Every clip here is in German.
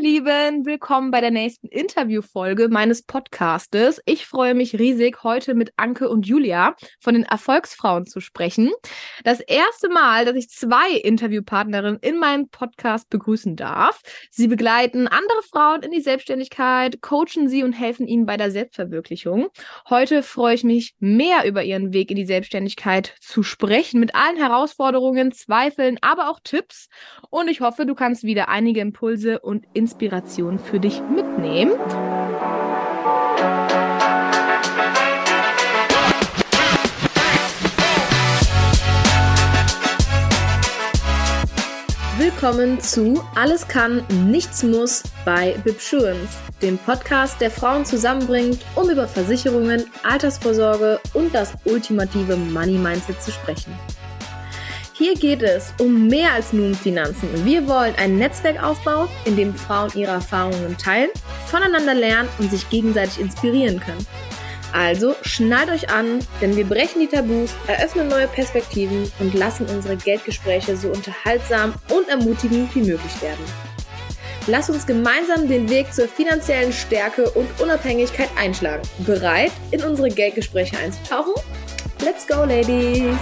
Lieben, willkommen bei der nächsten Interviewfolge meines Podcastes. Ich freue mich riesig, heute mit Anke und Julia von den Erfolgsfrauen zu sprechen. Das erste Mal, dass ich zwei Interviewpartnerinnen in meinem Podcast begrüßen darf. Sie begleiten andere Frauen in die Selbstständigkeit, coachen sie und helfen ihnen bei der Selbstverwirklichung. Heute freue ich mich, mehr über ihren Weg in die Selbstständigkeit zu sprechen, mit allen Herausforderungen, Zweifeln, aber auch Tipps. Und ich hoffe, du kannst wieder einige Impulse und Inspiration für dich mitnehmen. Willkommen zu Alles kann, nichts muss bei Bibsurance, dem Podcast, der Frauen zusammenbringt, um über Versicherungen, Altersvorsorge und das ultimative Money Mindset zu sprechen. Hier geht es um mehr als nur um Finanzen. Wir wollen ein Netzwerk aufbauen, in dem Frauen ihre Erfahrungen teilen, voneinander lernen und sich gegenseitig inspirieren können. Also schnallt euch an, denn wir brechen die Tabus, eröffnen neue Perspektiven und lassen unsere Geldgespräche so unterhaltsam und ermutigend wie möglich werden. Lass uns gemeinsam den Weg zur finanziellen Stärke und Unabhängigkeit einschlagen. Bereit, in unsere Geldgespräche einzutauchen? Let's go, Ladies!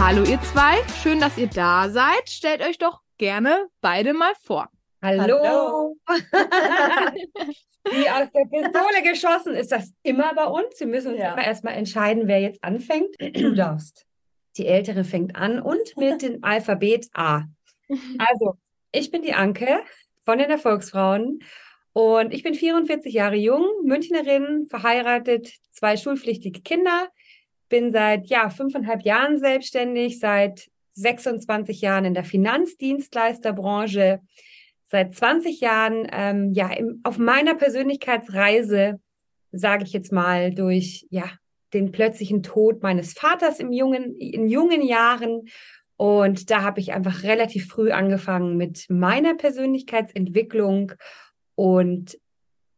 Hallo ihr zwei, schön, dass ihr da seid. Stellt euch doch gerne beide mal vor. Hallo. Wie aus der Pistole geschossen ist das immer bei uns. Wir müssen uns ja. immer erstmal entscheiden, wer jetzt anfängt. Du darfst. Die Ältere fängt an und mit dem Alphabet A. Also, ich bin die Anke von den Erfolgsfrauen und ich bin 44 Jahre jung, Münchnerin, verheiratet, zwei schulpflichtige Kinder bin seit ja, fünfeinhalb Jahren selbstständig, seit 26 Jahren in der Finanzdienstleisterbranche, seit 20 Jahren ähm, ja, im, auf meiner Persönlichkeitsreise, sage ich jetzt mal, durch ja, den plötzlichen Tod meines Vaters im jungen, in jungen Jahren. Und da habe ich einfach relativ früh angefangen mit meiner Persönlichkeitsentwicklung. Und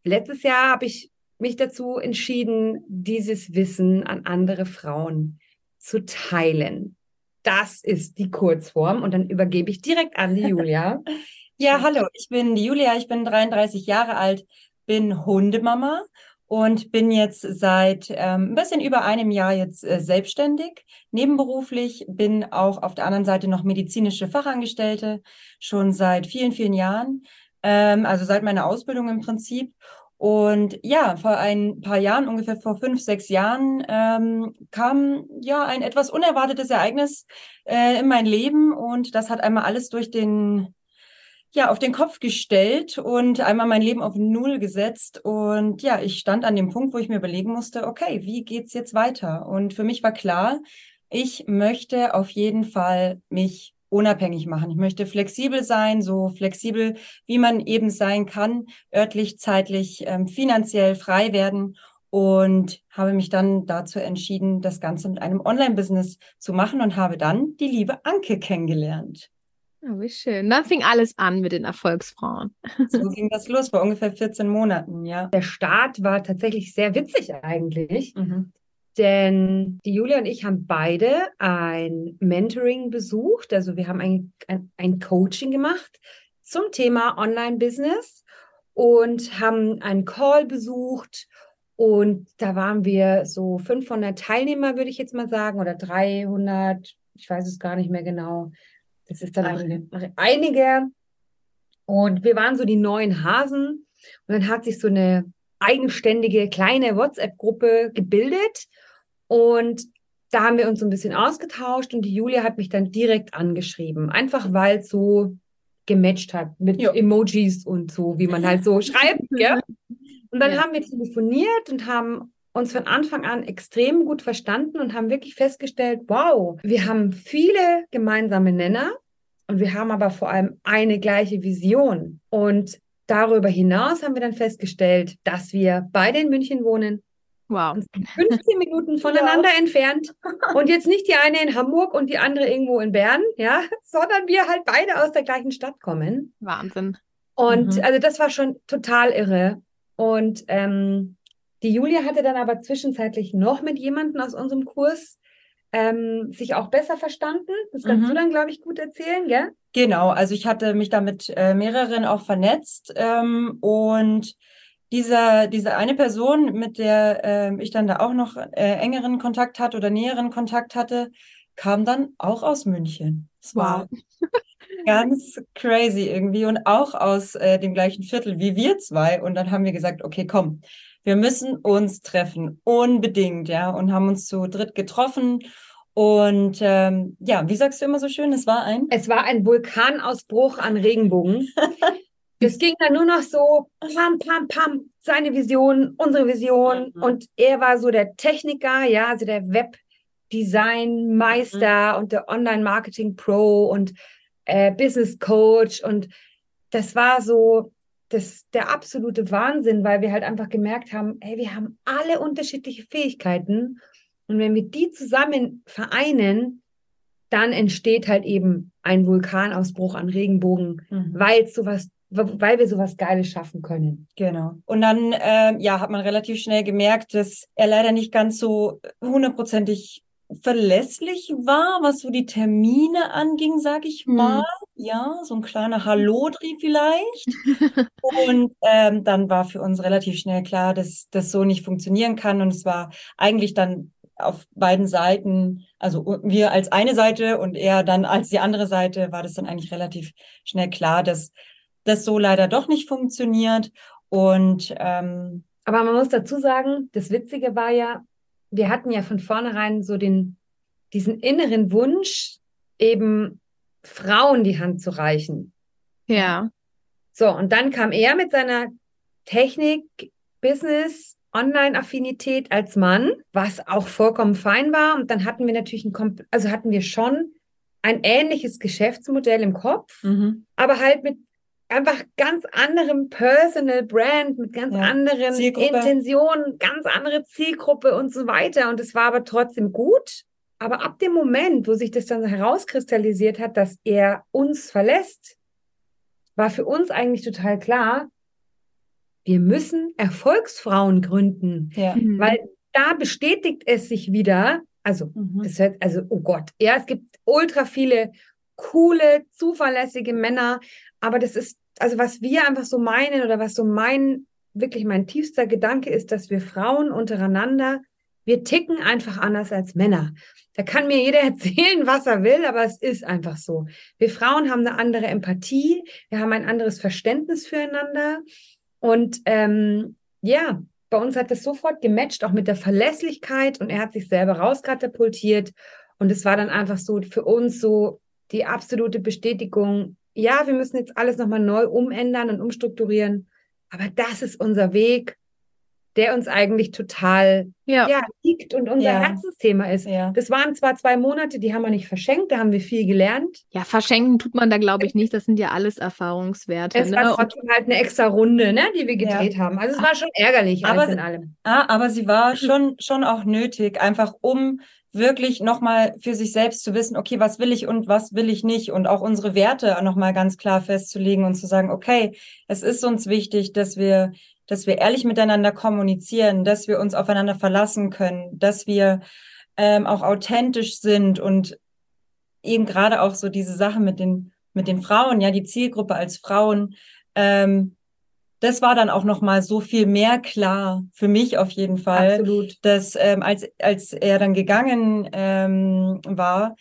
letztes Jahr habe ich mich dazu entschieden, dieses Wissen an andere Frauen zu teilen. Das ist die Kurzform und dann übergebe ich direkt an die Julia. ja, hallo, ich bin die Julia, ich bin 33 Jahre alt, bin Hundemama und bin jetzt seit ähm, ein bisschen über einem Jahr jetzt äh, selbstständig, nebenberuflich, bin auch auf der anderen Seite noch medizinische Fachangestellte, schon seit vielen, vielen Jahren, ähm, also seit meiner Ausbildung im Prinzip und ja, vor ein paar Jahren, ungefähr vor fünf, sechs Jahren, ähm, kam ja ein etwas unerwartetes Ereignis äh, in mein Leben und das hat einmal alles durch den, ja, auf den Kopf gestellt und einmal mein Leben auf Null gesetzt. Und ja, ich stand an dem Punkt, wo ich mir überlegen musste, okay, wie geht's jetzt weiter? Und für mich war klar, ich möchte auf jeden Fall mich unabhängig machen. Ich möchte flexibel sein, so flexibel, wie man eben sein kann, örtlich, zeitlich, ähm, finanziell frei werden und habe mich dann dazu entschieden, das Ganze mit einem Online-Business zu machen und habe dann die liebe Anke kennengelernt. Oh, wie schön. Dann fing alles an mit den Erfolgsfrauen. So ging das los, vor ungefähr 14 Monaten, ja. Der Start war tatsächlich sehr witzig eigentlich. Mhm. Denn die Julia und ich haben beide ein Mentoring besucht. Also wir haben ein, ein, ein Coaching gemacht zum Thema Online-Business und haben einen Call besucht. Und da waren wir so 500 Teilnehmer, würde ich jetzt mal sagen, oder 300, ich weiß es gar nicht mehr genau. Das ist dann einige. einige. Und wir waren so die neuen Hasen. Und dann hat sich so eine eigenständige kleine WhatsApp-Gruppe gebildet. Und da haben wir uns so ein bisschen ausgetauscht und die Julia hat mich dann direkt angeschrieben. Einfach weil es so gematcht hat mit ja. Emojis und so, wie man halt so schreibt. Gell? Und dann ja. haben wir telefoniert und haben uns von Anfang an extrem gut verstanden und haben wirklich festgestellt, wow, wir haben viele gemeinsame Nenner und wir haben aber vor allem eine gleiche Vision. Und darüber hinaus haben wir dann festgestellt, dass wir beide in München wohnen, Wow. 15 Minuten voneinander ja. entfernt. Und jetzt nicht die eine in Hamburg und die andere irgendwo in Bern, ja, sondern wir halt beide aus der gleichen Stadt kommen. Wahnsinn. Und mhm. also das war schon total irre. Und ähm, Die Julia hatte dann aber zwischenzeitlich noch mit jemandem aus unserem Kurs ähm, sich auch besser verstanden. Das kannst mhm. du dann, glaube ich, gut erzählen, gell? Genau, also ich hatte mich da mit äh, mehreren auch vernetzt ähm, und dieser, diese eine Person, mit der äh, ich dann da auch noch äh, engeren Kontakt hatte oder näheren Kontakt hatte, kam dann auch aus München. Es war ganz crazy irgendwie und auch aus äh, dem gleichen Viertel wie wir zwei. Und dann haben wir gesagt, okay, komm, wir müssen uns treffen, unbedingt, ja, und haben uns zu dritt getroffen. Und ähm, ja, wie sagst du immer so schön, es war ein? Es war ein Vulkanausbruch an Regenbogen. es ging dann nur noch so, pam, pam, pam, seine Vision, unsere Vision. Mhm. Und er war so der Techniker, ja, also der Webdesign-Meister mhm. und der Online-Marketing-Pro und äh, Business Coach. Und das war so, das, der absolute Wahnsinn, weil wir halt einfach gemerkt haben, hey, wir haben alle unterschiedliche Fähigkeiten und wenn wir die zusammen vereinen, dann entsteht halt eben ein Vulkanausbruch an Regenbogen, mhm. weil sowas weil wir sowas Geiles schaffen können. Genau. Und dann äh, ja, hat man relativ schnell gemerkt, dass er leider nicht ganz so hundertprozentig verlässlich war, was so die Termine anging, sag ich hm. mal. Mhm. Ja, so ein kleiner Hallodri vielleicht. und ähm, dann war für uns relativ schnell klar, dass das so nicht funktionieren kann. Und es war eigentlich dann auf beiden Seiten, also wir als eine Seite und er dann als die andere Seite, war das dann eigentlich relativ schnell klar, dass das so leider doch nicht funktioniert. Und ähm, aber man muss dazu sagen, das Witzige war ja, wir hatten ja von vornherein so den, diesen inneren Wunsch, eben Frauen die Hand zu reichen. Ja. So, und dann kam er mit seiner Technik, Business, Online-Affinität als Mann, was auch vollkommen fein war. Und dann hatten wir natürlich ein, also hatten wir schon ein ähnliches Geschäftsmodell im Kopf, mhm. aber halt mit einfach ganz anderem Personal Brand, mit ganz ja, anderen Zielgruppe. Intentionen, ganz andere Zielgruppe und so weiter. Und es war aber trotzdem gut. Aber ab dem Moment, wo sich das dann herauskristallisiert hat, dass er uns verlässt, war für uns eigentlich total klar, wir müssen Erfolgsfrauen gründen. Ja. Mhm. Weil da bestätigt es sich wieder, also, mhm. das hört, also, oh Gott, ja, es gibt ultra viele coole, zuverlässige Männer, aber das ist also was wir einfach so meinen oder was so mein, wirklich mein tiefster Gedanke ist, dass wir Frauen untereinander, wir ticken einfach anders als Männer. Da kann mir jeder erzählen, was er will, aber es ist einfach so. Wir Frauen haben eine andere Empathie, wir haben ein anderes Verständnis füreinander und ähm, ja, bei uns hat das sofort gematcht, auch mit der Verlässlichkeit und er hat sich selber rauskatapultiert und es war dann einfach so für uns so die absolute Bestätigung, ja, wir müssen jetzt alles nochmal neu umändern und umstrukturieren, aber das ist unser Weg, der uns eigentlich total ja. ja liegt und unser ja. Herzensthema ist. Ja. Das waren zwar zwei Monate, die haben wir nicht verschenkt, da haben wir viel gelernt. Ja, verschenken tut man da, glaube ich, nicht. Das sind ja alles Erfahrungswerte. Es ne? war trotzdem halt eine extra Runde, ne, die wir gedreht haben. Also es war schon ärgerlich, aber, in allem. Ah, aber sie war schon, schon auch nötig, einfach um wirklich nochmal für sich selbst zu wissen, okay, was will ich und was will ich nicht und auch unsere Werte nochmal ganz klar festzulegen und zu sagen, okay, es ist uns wichtig, dass wir, dass wir ehrlich miteinander kommunizieren, dass wir uns aufeinander verlassen können, dass wir ähm, auch authentisch sind und eben gerade auch so diese Sache mit den, mit den Frauen, ja, die Zielgruppe als Frauen, ähm, das war dann auch noch mal so viel mehr klar für mich auf jeden Fall, Absolut. dass ähm, als als er dann gegangen ähm, war,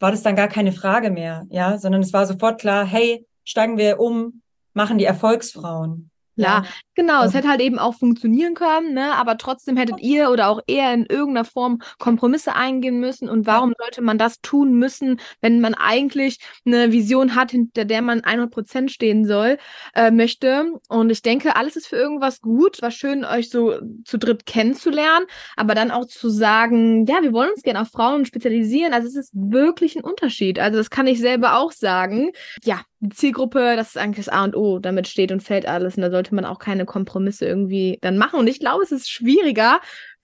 war das dann gar keine Frage mehr, ja, sondern es war sofort klar, hey, steigen wir um, machen die Erfolgsfrauen. Ja, genau. Es hätte halt eben auch funktionieren können, ne? aber trotzdem hättet ihr oder auch er in irgendeiner Form Kompromisse eingehen müssen. Und warum sollte man das tun müssen, wenn man eigentlich eine Vision hat, hinter der man 100 Prozent stehen soll, äh, möchte? Und ich denke, alles ist für irgendwas gut. War schön, euch so zu dritt kennenzulernen, aber dann auch zu sagen, ja, wir wollen uns gerne auf Frauen spezialisieren. Also es ist wirklich ein Unterschied. Also das kann ich selber auch sagen. Ja, die Zielgruppe, das ist eigentlich das A und O, damit steht und fällt alles und da sollte man auch keine Kompromisse irgendwie dann machen. Und ich glaube, es ist schwieriger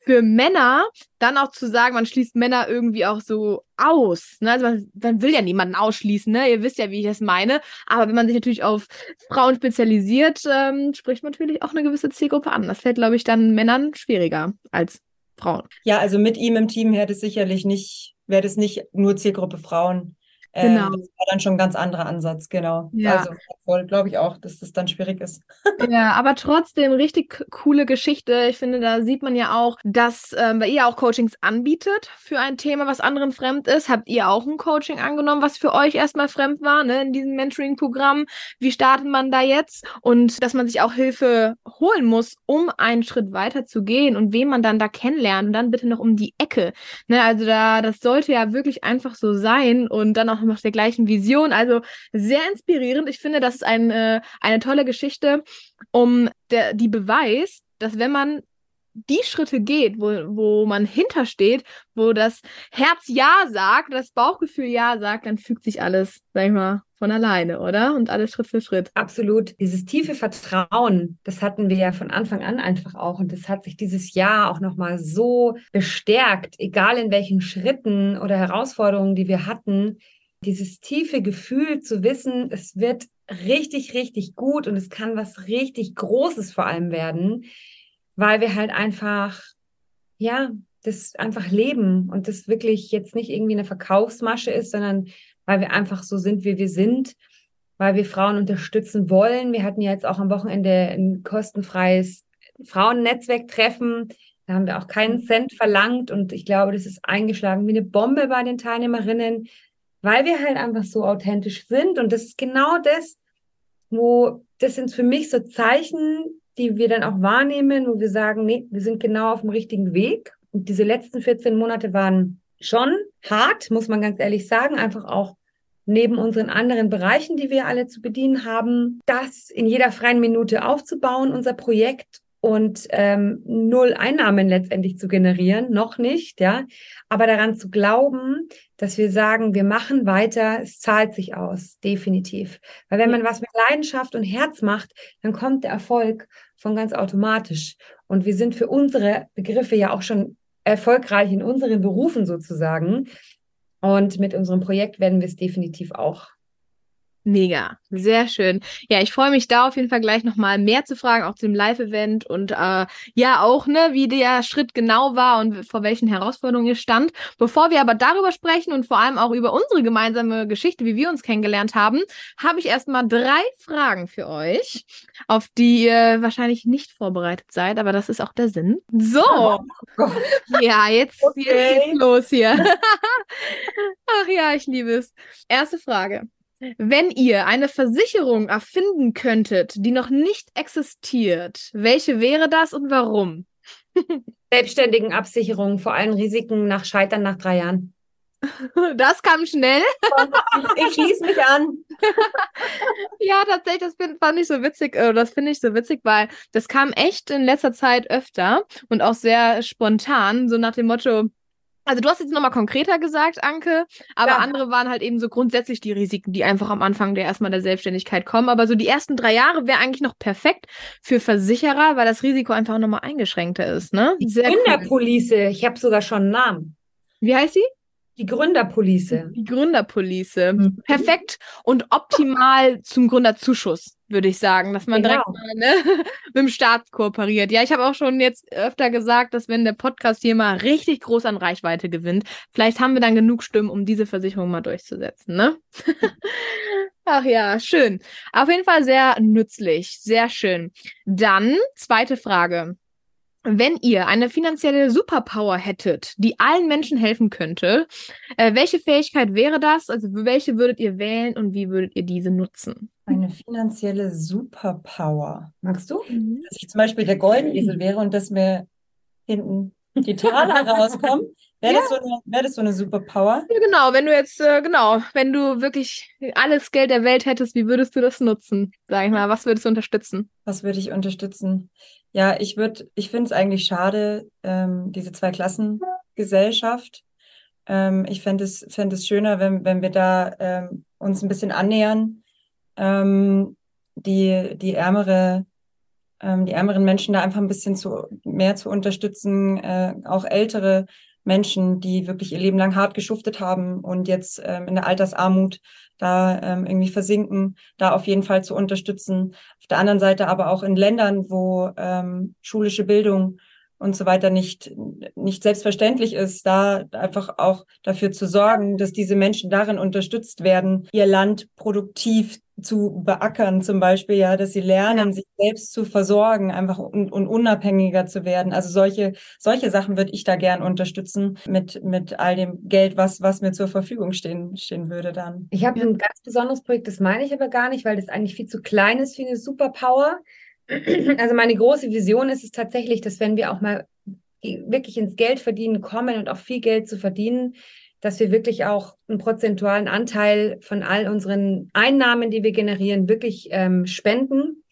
für Männer dann auch zu sagen, man schließt Männer irgendwie auch so aus. Ne? Also man, man, will ja niemanden ausschließen, ne? Ihr wisst ja, wie ich das meine. Aber wenn man sich natürlich auf Frauen spezialisiert, ähm, spricht man natürlich auch eine gewisse Zielgruppe an. Das fällt, glaube ich, dann Männern schwieriger als Frauen. Ja, also mit ihm im Team wäre das sicherlich nicht, wäre das nicht nur Zielgruppe Frauen. Ähm, genau. das war dann schon ein ganz anderer Ansatz, genau. Ja. Also voll, glaube ich auch, dass das dann schwierig ist. ja, aber trotzdem richtig coole Geschichte. Ich finde, da sieht man ja auch, dass ähm, ihr auch Coachings anbietet für ein Thema, was anderen fremd ist. Habt ihr auch ein Coaching angenommen, was für euch erstmal fremd war, ne, in diesem Mentoring-Programm? Wie startet man da jetzt? Und dass man sich auch Hilfe holen muss, um einen Schritt weiter zu gehen und wen man dann da kennenlernt und dann bitte noch um die Ecke. Ne, also da, das sollte ja wirklich einfach so sein und dann auch noch der gleichen Vision. Also sehr inspirierend. Ich finde, das ist ein, äh, eine tolle Geschichte, um der, die beweist, dass wenn man die Schritte geht, wo, wo man hintersteht, wo das Herz Ja sagt, das Bauchgefühl Ja sagt, dann fügt sich alles, sag ich mal, von alleine, oder? Und alles Schritt für Schritt. Absolut. Dieses tiefe Vertrauen, das hatten wir ja von Anfang an einfach auch. Und das hat sich dieses Jahr auch nochmal so bestärkt, egal in welchen Schritten oder Herausforderungen, die wir hatten, dieses tiefe Gefühl zu wissen, es wird richtig, richtig gut und es kann was richtig Großes vor allem werden, weil wir halt einfach, ja, das einfach leben und das wirklich jetzt nicht irgendwie eine Verkaufsmasche ist, sondern weil wir einfach so sind, wie wir sind, weil wir Frauen unterstützen wollen. Wir hatten ja jetzt auch am Wochenende ein kostenfreies Frauennetzwerktreffen. Da haben wir auch keinen Cent verlangt und ich glaube, das ist eingeschlagen wie eine Bombe bei den Teilnehmerinnen weil wir halt einfach so authentisch sind. Und das ist genau das, wo das sind für mich so Zeichen, die wir dann auch wahrnehmen, wo wir sagen, nee, wir sind genau auf dem richtigen Weg. Und diese letzten 14 Monate waren schon hart, muss man ganz ehrlich sagen, einfach auch neben unseren anderen Bereichen, die wir alle zu bedienen haben, das in jeder freien Minute aufzubauen, unser Projekt und ähm, null Einnahmen letztendlich zu generieren, noch nicht, ja, aber daran zu glauben, dass wir sagen, wir machen weiter, es zahlt sich aus, definitiv. Weil wenn man was mit Leidenschaft und Herz macht, dann kommt der Erfolg von ganz automatisch. Und wir sind für unsere Begriffe ja auch schon erfolgreich in unseren Berufen sozusagen. Und mit unserem Projekt werden wir es definitiv auch Mega, sehr schön. Ja, ich freue mich da auf jeden Fall gleich nochmal mehr zu fragen, auch zum Live-Event und äh, ja auch, ne, wie der Schritt genau war und vor welchen Herausforderungen ihr stand. Bevor wir aber darüber sprechen und vor allem auch über unsere gemeinsame Geschichte, wie wir uns kennengelernt haben, habe ich erstmal drei Fragen für euch, auf die ihr wahrscheinlich nicht vorbereitet seid, aber das ist auch der Sinn. So, oh ja, jetzt, okay. jetzt geht's los hier. Ach ja, ich liebe es. Erste Frage. Wenn ihr eine Versicherung erfinden könntet, die noch nicht existiert, welche wäre das und warum? Selbstständigen Absicherung vor allen Risiken nach Scheitern nach drei Jahren. Das kam schnell. Ich, schließe mich an. ja, tatsächlich, das find, fand ich so witzig, äh, das finde ich so witzig, weil das kam echt in letzter Zeit öfter und auch sehr spontan, so nach dem Motto, also du hast jetzt nochmal konkreter gesagt, Anke, aber ja. andere waren halt eben so grundsätzlich die Risiken, die einfach am Anfang der erstmal der Selbstständigkeit kommen. Aber so die ersten drei Jahre wäre eigentlich noch perfekt für Versicherer, weil das Risiko einfach nochmal eingeschränkter ist, ne? Sehr Gründerpolice, cool. ich habe sogar schon einen Namen. Wie heißt sie? Die Gründerpolice. Die Gründerpolice. Mhm. Perfekt und optimal zum Gründerzuschuss, würde ich sagen, dass man genau. direkt mal ne, mit dem Staat kooperiert. Ja, ich habe auch schon jetzt öfter gesagt, dass wenn der Podcast hier mal richtig groß an Reichweite gewinnt, vielleicht haben wir dann genug Stimmen, um diese Versicherung mal durchzusetzen, ne? Ach ja, schön. Auf jeden Fall sehr nützlich, sehr schön. Dann zweite Frage. Wenn ihr eine finanzielle Superpower hättet, die allen Menschen helfen könnte, äh, welche Fähigkeit wäre das? Also welche würdet ihr wählen und wie würdet ihr diese nutzen? Eine finanzielle Superpower. Magst du? Mhm. Dass ich zum Beispiel der Goldesel wäre und dass mir hinten die Taler rauskommen. Wäre ja. das, so eine, wär das so eine Superpower? Ja, genau, wenn du jetzt, äh, genau, wenn du wirklich alles Geld der Welt hättest, wie würdest du das nutzen? Sag ich mal, was würdest du unterstützen? Was würde ich unterstützen? Ja, ich würde, ich finde es eigentlich schade, ähm, diese Zwei-Klassen-Gesellschaft. Ähm, ich fände es, fänd es schöner, wenn, wenn wir da ähm, uns ein bisschen annähern. Ähm, die, die ärmere ähm, die ärmeren Menschen da einfach ein bisschen zu, mehr zu unterstützen, äh, auch ältere Menschen, die wirklich ihr Leben lang hart geschuftet haben und jetzt ähm, in der Altersarmut da ähm, irgendwie versinken, da auf jeden Fall zu unterstützen. Auf der anderen Seite aber auch in Ländern, wo ähm, schulische Bildung und so weiter nicht, nicht selbstverständlich ist, da einfach auch dafür zu sorgen, dass diese Menschen darin unterstützt werden, ihr Land produktiv zu beackern, zum Beispiel, ja, dass sie lernen, ja. sich selbst zu versorgen, einfach und, und, unabhängiger zu werden. Also solche, solche Sachen würde ich da gern unterstützen mit, mit all dem Geld, was, was mir zur Verfügung stehen, stehen würde dann. Ich habe ein ganz besonderes Projekt, das meine ich aber gar nicht, weil das eigentlich viel zu klein ist für eine Superpower. Also meine große Vision ist es tatsächlich, dass wenn wir auch mal wirklich ins Geld verdienen kommen und auch viel Geld zu verdienen, dass wir wirklich auch einen prozentualen Anteil von all unseren Einnahmen, die wir generieren, wirklich ähm, spenden.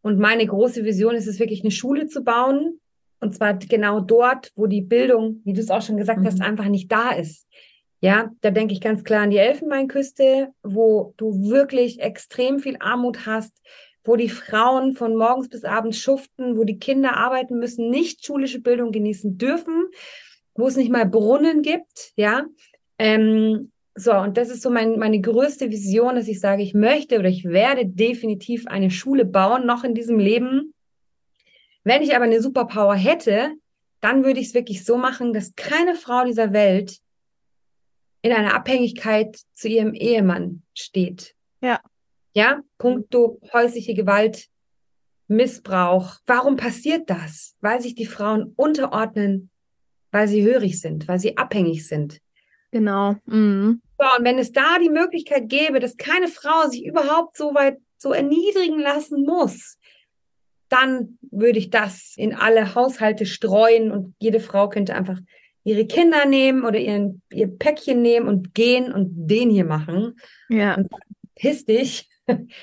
Und meine große Vision ist es wirklich, eine Schule zu bauen. Und zwar genau dort, wo die Bildung, wie du es auch schon gesagt mhm. hast, einfach nicht da ist. Ja, da denke ich ganz klar an die Elfenbeinküste, wo du wirklich extrem viel Armut hast, wo die Frauen von morgens bis abends schuften, wo die Kinder arbeiten müssen, nicht schulische Bildung genießen dürfen, wo es nicht mal Brunnen gibt, ja. Ähm, so, und das ist so mein, meine größte Vision, dass ich sage, ich möchte oder ich werde definitiv eine Schule bauen, noch in diesem Leben. Wenn ich aber eine Superpower hätte, dann würde ich es wirklich so machen, dass keine Frau dieser Welt in einer Abhängigkeit zu ihrem Ehemann steht. Ja. Ja, puncto häusliche Gewalt, Missbrauch. Warum passiert das? Weil sich die Frauen unterordnen, weil sie hörig sind, weil sie abhängig sind. Genau. Mhm. So, und wenn es da die Möglichkeit gäbe, dass keine Frau sich überhaupt so weit so erniedrigen lassen muss, dann würde ich das in alle Haushalte streuen und jede Frau könnte einfach ihre Kinder nehmen oder ihren, ihr Päckchen nehmen und gehen und den hier machen. Ja. Und piss dich.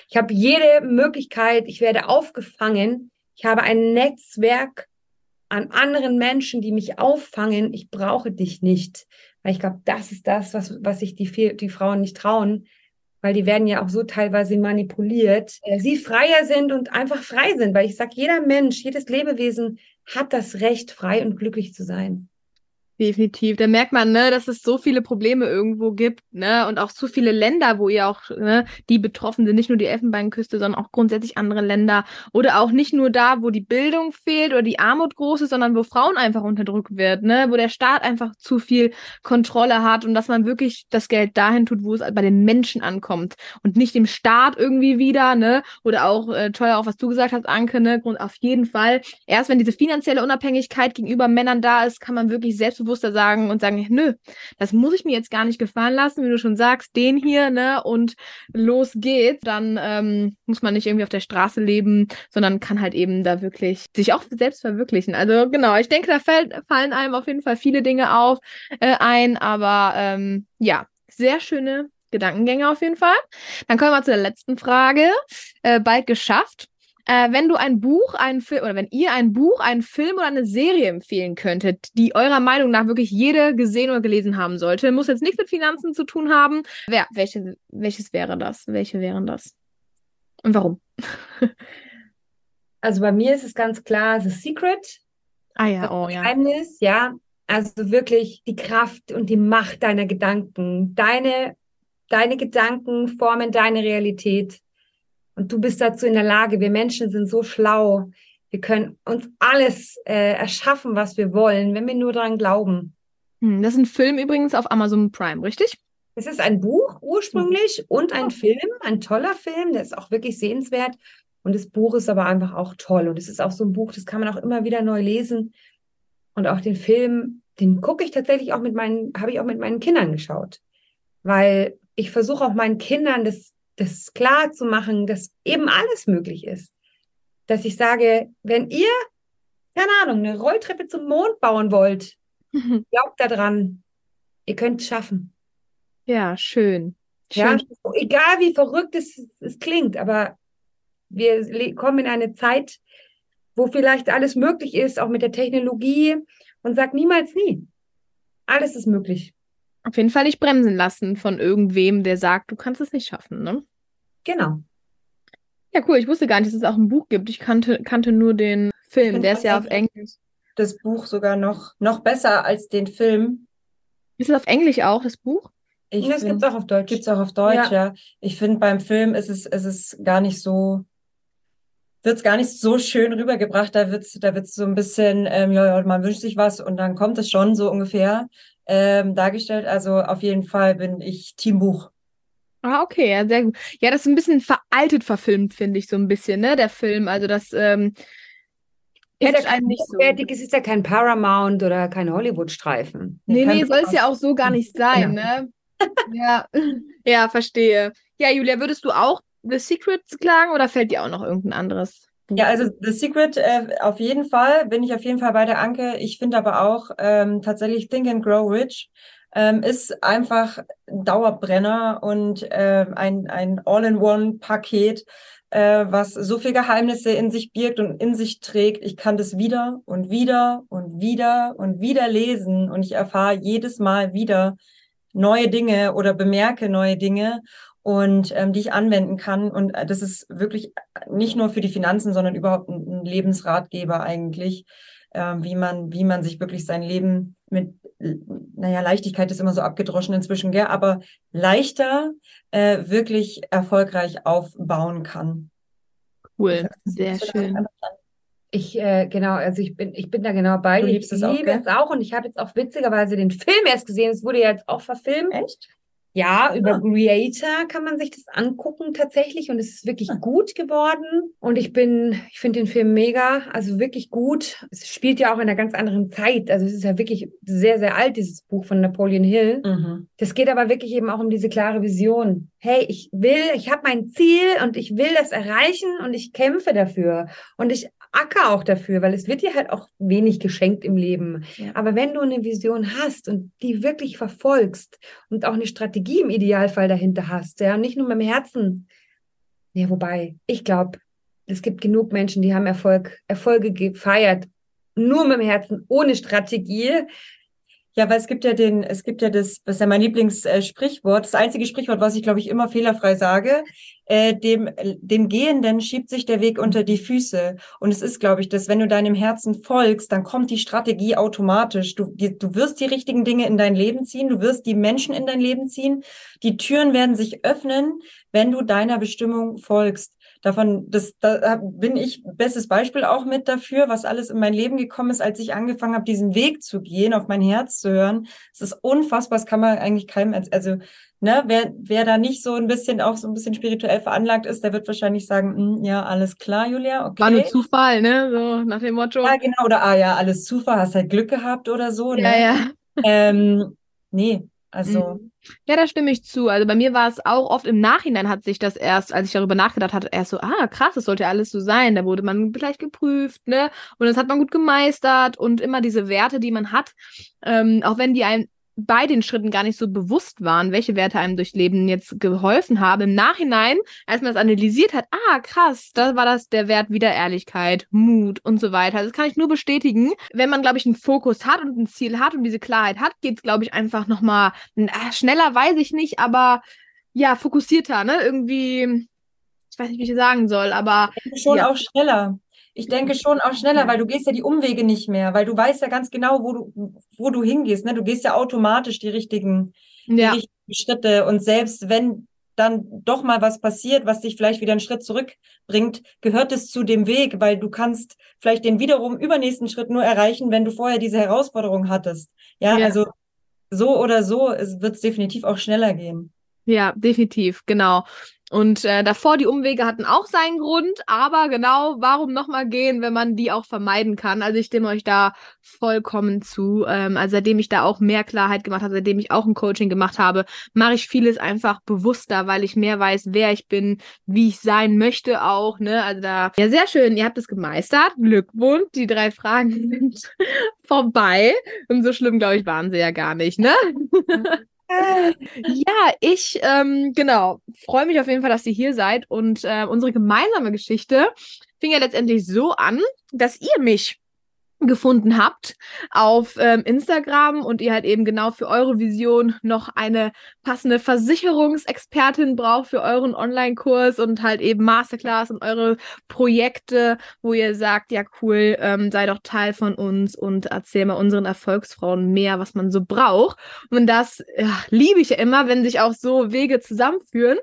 Ich habe jede Möglichkeit, ich werde aufgefangen. Ich habe ein Netzwerk an anderen Menschen, die mich auffangen. Ich brauche dich nicht. Weil ich glaube, das ist das, was, was sich die, die Frauen nicht trauen, weil die werden ja auch so teilweise manipuliert, äh, sie freier sind und einfach frei sind. Weil ich sage, jeder Mensch, jedes Lebewesen hat das Recht, frei und glücklich zu sein. Definitiv. Da merkt man, ne, dass es so viele Probleme irgendwo gibt, ne, und auch zu viele Länder, wo ihr auch, ne, die betroffen sind, nicht nur die Elfenbeinküste, sondern auch grundsätzlich andere Länder oder auch nicht nur da, wo die Bildung fehlt oder die Armut groß ist, sondern wo Frauen einfach unterdrückt wird, ne, wo der Staat einfach zu viel Kontrolle hat und dass man wirklich das Geld dahin tut, wo es bei den Menschen ankommt und nicht dem Staat irgendwie wieder, ne, oder auch äh, toll auch was du gesagt hast, Anke, ne, Grund auf jeden Fall. Erst wenn diese finanzielle Unabhängigkeit gegenüber Männern da ist, kann man wirklich selbstbewusst selbstbewusster sagen und sagen, nö, das muss ich mir jetzt gar nicht gefallen lassen, wie du schon sagst, den hier, ne, und los geht's. Dann ähm, muss man nicht irgendwie auf der Straße leben, sondern kann halt eben da wirklich sich auch selbst verwirklichen. Also genau, ich denke, da fällt, fallen einem auf jeden Fall viele Dinge auf äh, ein, aber ähm, ja, sehr schöne Gedankengänge auf jeden Fall. Dann kommen wir zu der letzten Frage. Äh, bald geschafft. Äh, wenn du ein Buch, einen Film oder wenn ihr ein Buch, einen Film oder eine Serie empfehlen könntet, die eurer Meinung nach wirklich jede gesehen oder gelesen haben sollte, muss jetzt nichts mit Finanzen zu tun haben. Wer, welche, welches wäre das? Welche wären das? Und warum? also bei mir ist es ganz klar The Secret. Ah ja, oh ja. Geheimnis, ja. Also wirklich die Kraft und die Macht deiner Gedanken. Deine, deine Gedanken formen deine Realität. Und du bist dazu in der Lage. Wir Menschen sind so schlau. Wir können uns alles äh, erschaffen, was wir wollen, wenn wir nur daran glauben. Hm, das ist ein Film übrigens auf Amazon Prime, richtig? Es ist ein Buch ursprünglich mhm. und ein Film, ein toller Film, der ist auch wirklich sehenswert. Und das Buch ist aber einfach auch toll. Und es ist auch so ein Buch, das kann man auch immer wieder neu lesen. Und auch den Film, den gucke ich tatsächlich auch mit meinen, habe ich auch mit meinen Kindern geschaut. Weil ich versuche auch meinen Kindern das das klar zu machen, dass eben alles möglich ist. Dass ich sage, wenn ihr, keine Ahnung, eine Rolltreppe zum Mond bauen wollt, glaubt daran, ihr könnt es schaffen. Ja, schön. schön. Ja, egal wie verrückt es, es klingt, aber wir kommen in eine Zeit, wo vielleicht alles möglich ist, auch mit der Technologie und sagt niemals nie. Alles ist möglich. Auf jeden Fall nicht bremsen lassen von irgendwem, der sagt, du kannst es nicht schaffen, ne? Genau. Ja, cool. Ich wusste gar nicht, dass es auch ein Buch gibt. Ich kannte, kannte nur den Film. Der ist ja auf Englisch. Das Buch sogar noch, noch besser als den Film. Ist es auf Englisch auch, das Buch? Ich das gibt es auch auf Deutsch. Gibt es auch auf Deutsch, ja. ja. Ich finde, beim Film ist es, ist es gar nicht so, wird es gar nicht so schön rübergebracht. Da wird es da wird's so ein bisschen, ähm, ja, ja, man wünscht sich was und dann kommt es schon so ungefähr ähm, dargestellt. Also auf jeden Fall bin ich Teambuch. Ah, okay, ja, sehr gut. Ja, das ist ein bisschen veraltet verfilmt, finde ich, so ein bisschen, ne, der Film. Also das ähm, ist ja einem nicht so. Fertig, es ist ja kein Paramount oder kein Hollywood-Streifen. Nee, nee, soll es ja auch so gar nicht sein, genau. ne? ja. ja, verstehe. Ja, Julia, würdest du auch The Secret klagen oder fällt dir auch noch irgendein anderes? Ja, also The Secret äh, auf jeden Fall, bin ich auf jeden Fall bei der Anke. Ich finde aber auch ähm, tatsächlich Think and Grow Rich ähm, ist einfach ein Dauerbrenner und äh, ein, ein All-in-One-Paket, äh, was so viel Geheimnisse in sich birgt und in sich trägt. Ich kann das wieder und wieder und wieder und wieder lesen und ich erfahre jedes Mal wieder neue Dinge oder bemerke neue Dinge und ähm, die ich anwenden kann. Und äh, das ist wirklich nicht nur für die Finanzen, sondern überhaupt ein, Lebensratgeber eigentlich, äh, wie man, wie man sich wirklich sein Leben mit, naja, Leichtigkeit ist immer so abgedroschen inzwischen, gell, aber leichter äh, wirklich erfolgreich aufbauen kann. Cool, sehr schön. Ich, äh, genau, also ich bin, ich bin da genau bei dir. Ich liebe es auch und ich habe jetzt auch witzigerweise den Film erst gesehen. Es wurde ja jetzt auch verfilmt. Echt? Ja, über ja. Creator kann man sich das angucken tatsächlich und es ist wirklich gut geworden. Und ich bin, ich finde den Film mega, also wirklich gut. Es spielt ja auch in einer ganz anderen Zeit. Also es ist ja wirklich sehr, sehr alt, dieses Buch von Napoleon Hill. Mhm. Das geht aber wirklich eben auch um diese klare Vision. Hey, ich will, ich habe mein Ziel und ich will das erreichen und ich kämpfe dafür. Und ich acker auch dafür, weil es wird dir halt auch wenig geschenkt im Leben. Ja. Aber wenn du eine Vision hast und die wirklich verfolgst und auch eine Strategie im Idealfall dahinter hast, ja, und nicht nur mit dem Herzen. Ja, wobei, ich glaube, es gibt genug Menschen, die haben Erfolg, Erfolge gefeiert, nur mit dem Herzen, ohne Strategie. Ja, weil es gibt ja den, es gibt ja das, das ist ja mein Lieblingssprichwort, das einzige Sprichwort, was ich, glaube ich, immer fehlerfrei sage, äh, dem, dem Gehenden schiebt sich der Weg unter die Füße. Und es ist, glaube ich, dass wenn du deinem Herzen folgst, dann kommt die Strategie automatisch. Du, du wirst die richtigen Dinge in dein Leben ziehen, du wirst die Menschen in dein Leben ziehen. Die Türen werden sich öffnen, wenn du deiner Bestimmung folgst davon, das, da bin ich bestes Beispiel auch mit dafür, was alles in mein Leben gekommen ist, als ich angefangen habe, diesen Weg zu gehen, auf mein Herz zu hören. Es ist unfassbar, das kann man eigentlich keinem, also, ne, wer, wer da nicht so ein bisschen auch so ein bisschen spirituell veranlagt ist, der wird wahrscheinlich sagen, hm, ja, alles klar, Julia, okay. War nur Zufall, ne, so nach dem Motto. Ja, genau, oder, ah, ja, alles Zufall, hast halt Glück gehabt oder so, ne? Ja, ja. Ähm, nee, also. Mhm. Ja, da stimme ich zu. Also bei mir war es auch oft im Nachhinein hat sich das erst, als ich darüber nachgedacht hatte, erst so, ah, krass, das sollte alles so sein. Da wurde man vielleicht geprüft, ne? Und das hat man gut gemeistert und immer diese Werte, die man hat, ähm, auch wenn die einem bei den Schritten gar nicht so bewusst waren, welche Werte einem durchs Leben jetzt geholfen haben. Im Nachhinein, als man das analysiert hat, ah, krass, da war das der Wert wieder Ehrlichkeit, Mut und so weiter. Das kann ich nur bestätigen. Wenn man, glaube ich, einen Fokus hat und ein Ziel hat und diese Klarheit hat, geht es, glaube ich, einfach nochmal äh, schneller, weiß ich nicht, aber ja, fokussierter, ne? Irgendwie, ich weiß nicht, wie ich das sagen soll, aber. Schon ja. auch schneller. Ich denke schon auch schneller, weil du gehst ja die Umwege nicht mehr, weil du weißt ja ganz genau, wo du, wo du hingehst. Ne? Du gehst ja automatisch die richtigen, ja. die richtigen Schritte. Und selbst wenn dann doch mal was passiert, was dich vielleicht wieder einen Schritt zurückbringt, gehört es zu dem Weg, weil du kannst vielleicht den wiederum übernächsten Schritt nur erreichen, wenn du vorher diese Herausforderung hattest. Ja, ja. also so oder so wird es definitiv auch schneller gehen. Ja, definitiv, genau. Und äh, davor die Umwege hatten auch seinen Grund, aber genau, warum nochmal gehen, wenn man die auch vermeiden kann? Also ich stimme euch da vollkommen zu. Ähm, also seitdem ich da auch mehr Klarheit gemacht habe, seitdem ich auch ein Coaching gemacht habe, mache ich vieles einfach bewusster, weil ich mehr weiß, wer ich bin, wie ich sein möchte auch. Ne? Also da, ja, sehr schön, ihr habt es gemeistert. Glückwunsch, die drei Fragen sind vorbei. Und so schlimm, glaube ich, waren sie ja gar nicht, ne? Ja, ich, ähm, genau, freue mich auf jeden Fall, dass ihr hier seid. Und äh, unsere gemeinsame Geschichte fing ja letztendlich so an, dass ihr mich gefunden habt auf ähm, Instagram und ihr halt eben genau für eure Vision noch eine passende Versicherungsexpertin braucht für euren Online-Kurs und halt eben Masterclass und eure Projekte, wo ihr sagt, ja cool, ähm, sei doch Teil von uns und erzähl mal unseren Erfolgsfrauen mehr, was man so braucht. Und das ja, liebe ich ja immer, wenn sich auch so Wege zusammenführen.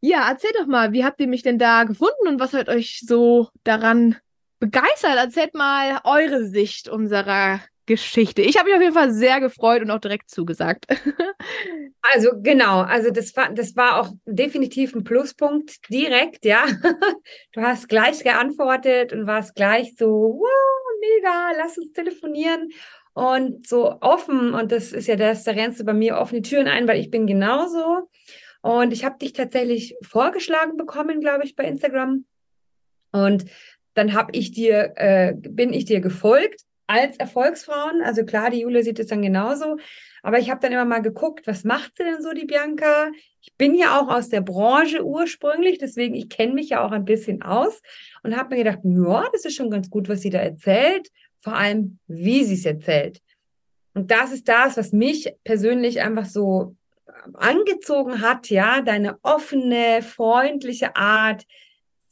Ja, erzählt doch mal, wie habt ihr mich denn da gefunden und was hat euch so daran begeistert. Erzählt mal eure Sicht unserer Geschichte. Ich habe mich auf jeden Fall sehr gefreut und auch direkt zugesagt. also genau, also das war, das war auch definitiv ein Pluspunkt direkt, ja. Du hast gleich geantwortet und warst gleich so, wow, mega, lass uns telefonieren und so offen. Und das ist ja das, da rennst du bei mir offene Türen ein, weil ich bin genauso. Und ich habe dich tatsächlich vorgeschlagen bekommen, glaube ich, bei Instagram. Und dann habe ich dir, äh, bin ich dir gefolgt als Erfolgsfrauen. Also klar, die Julia sieht es dann genauso. Aber ich habe dann immer mal geguckt, was macht sie denn so, die Bianca? Ich bin ja auch aus der Branche ursprünglich, deswegen ich kenne mich ja auch ein bisschen aus und habe mir gedacht, ja, das ist schon ganz gut, was sie da erzählt, vor allem wie sie es erzählt. Und das ist das, was mich persönlich einfach so angezogen hat, ja, deine offene, freundliche Art,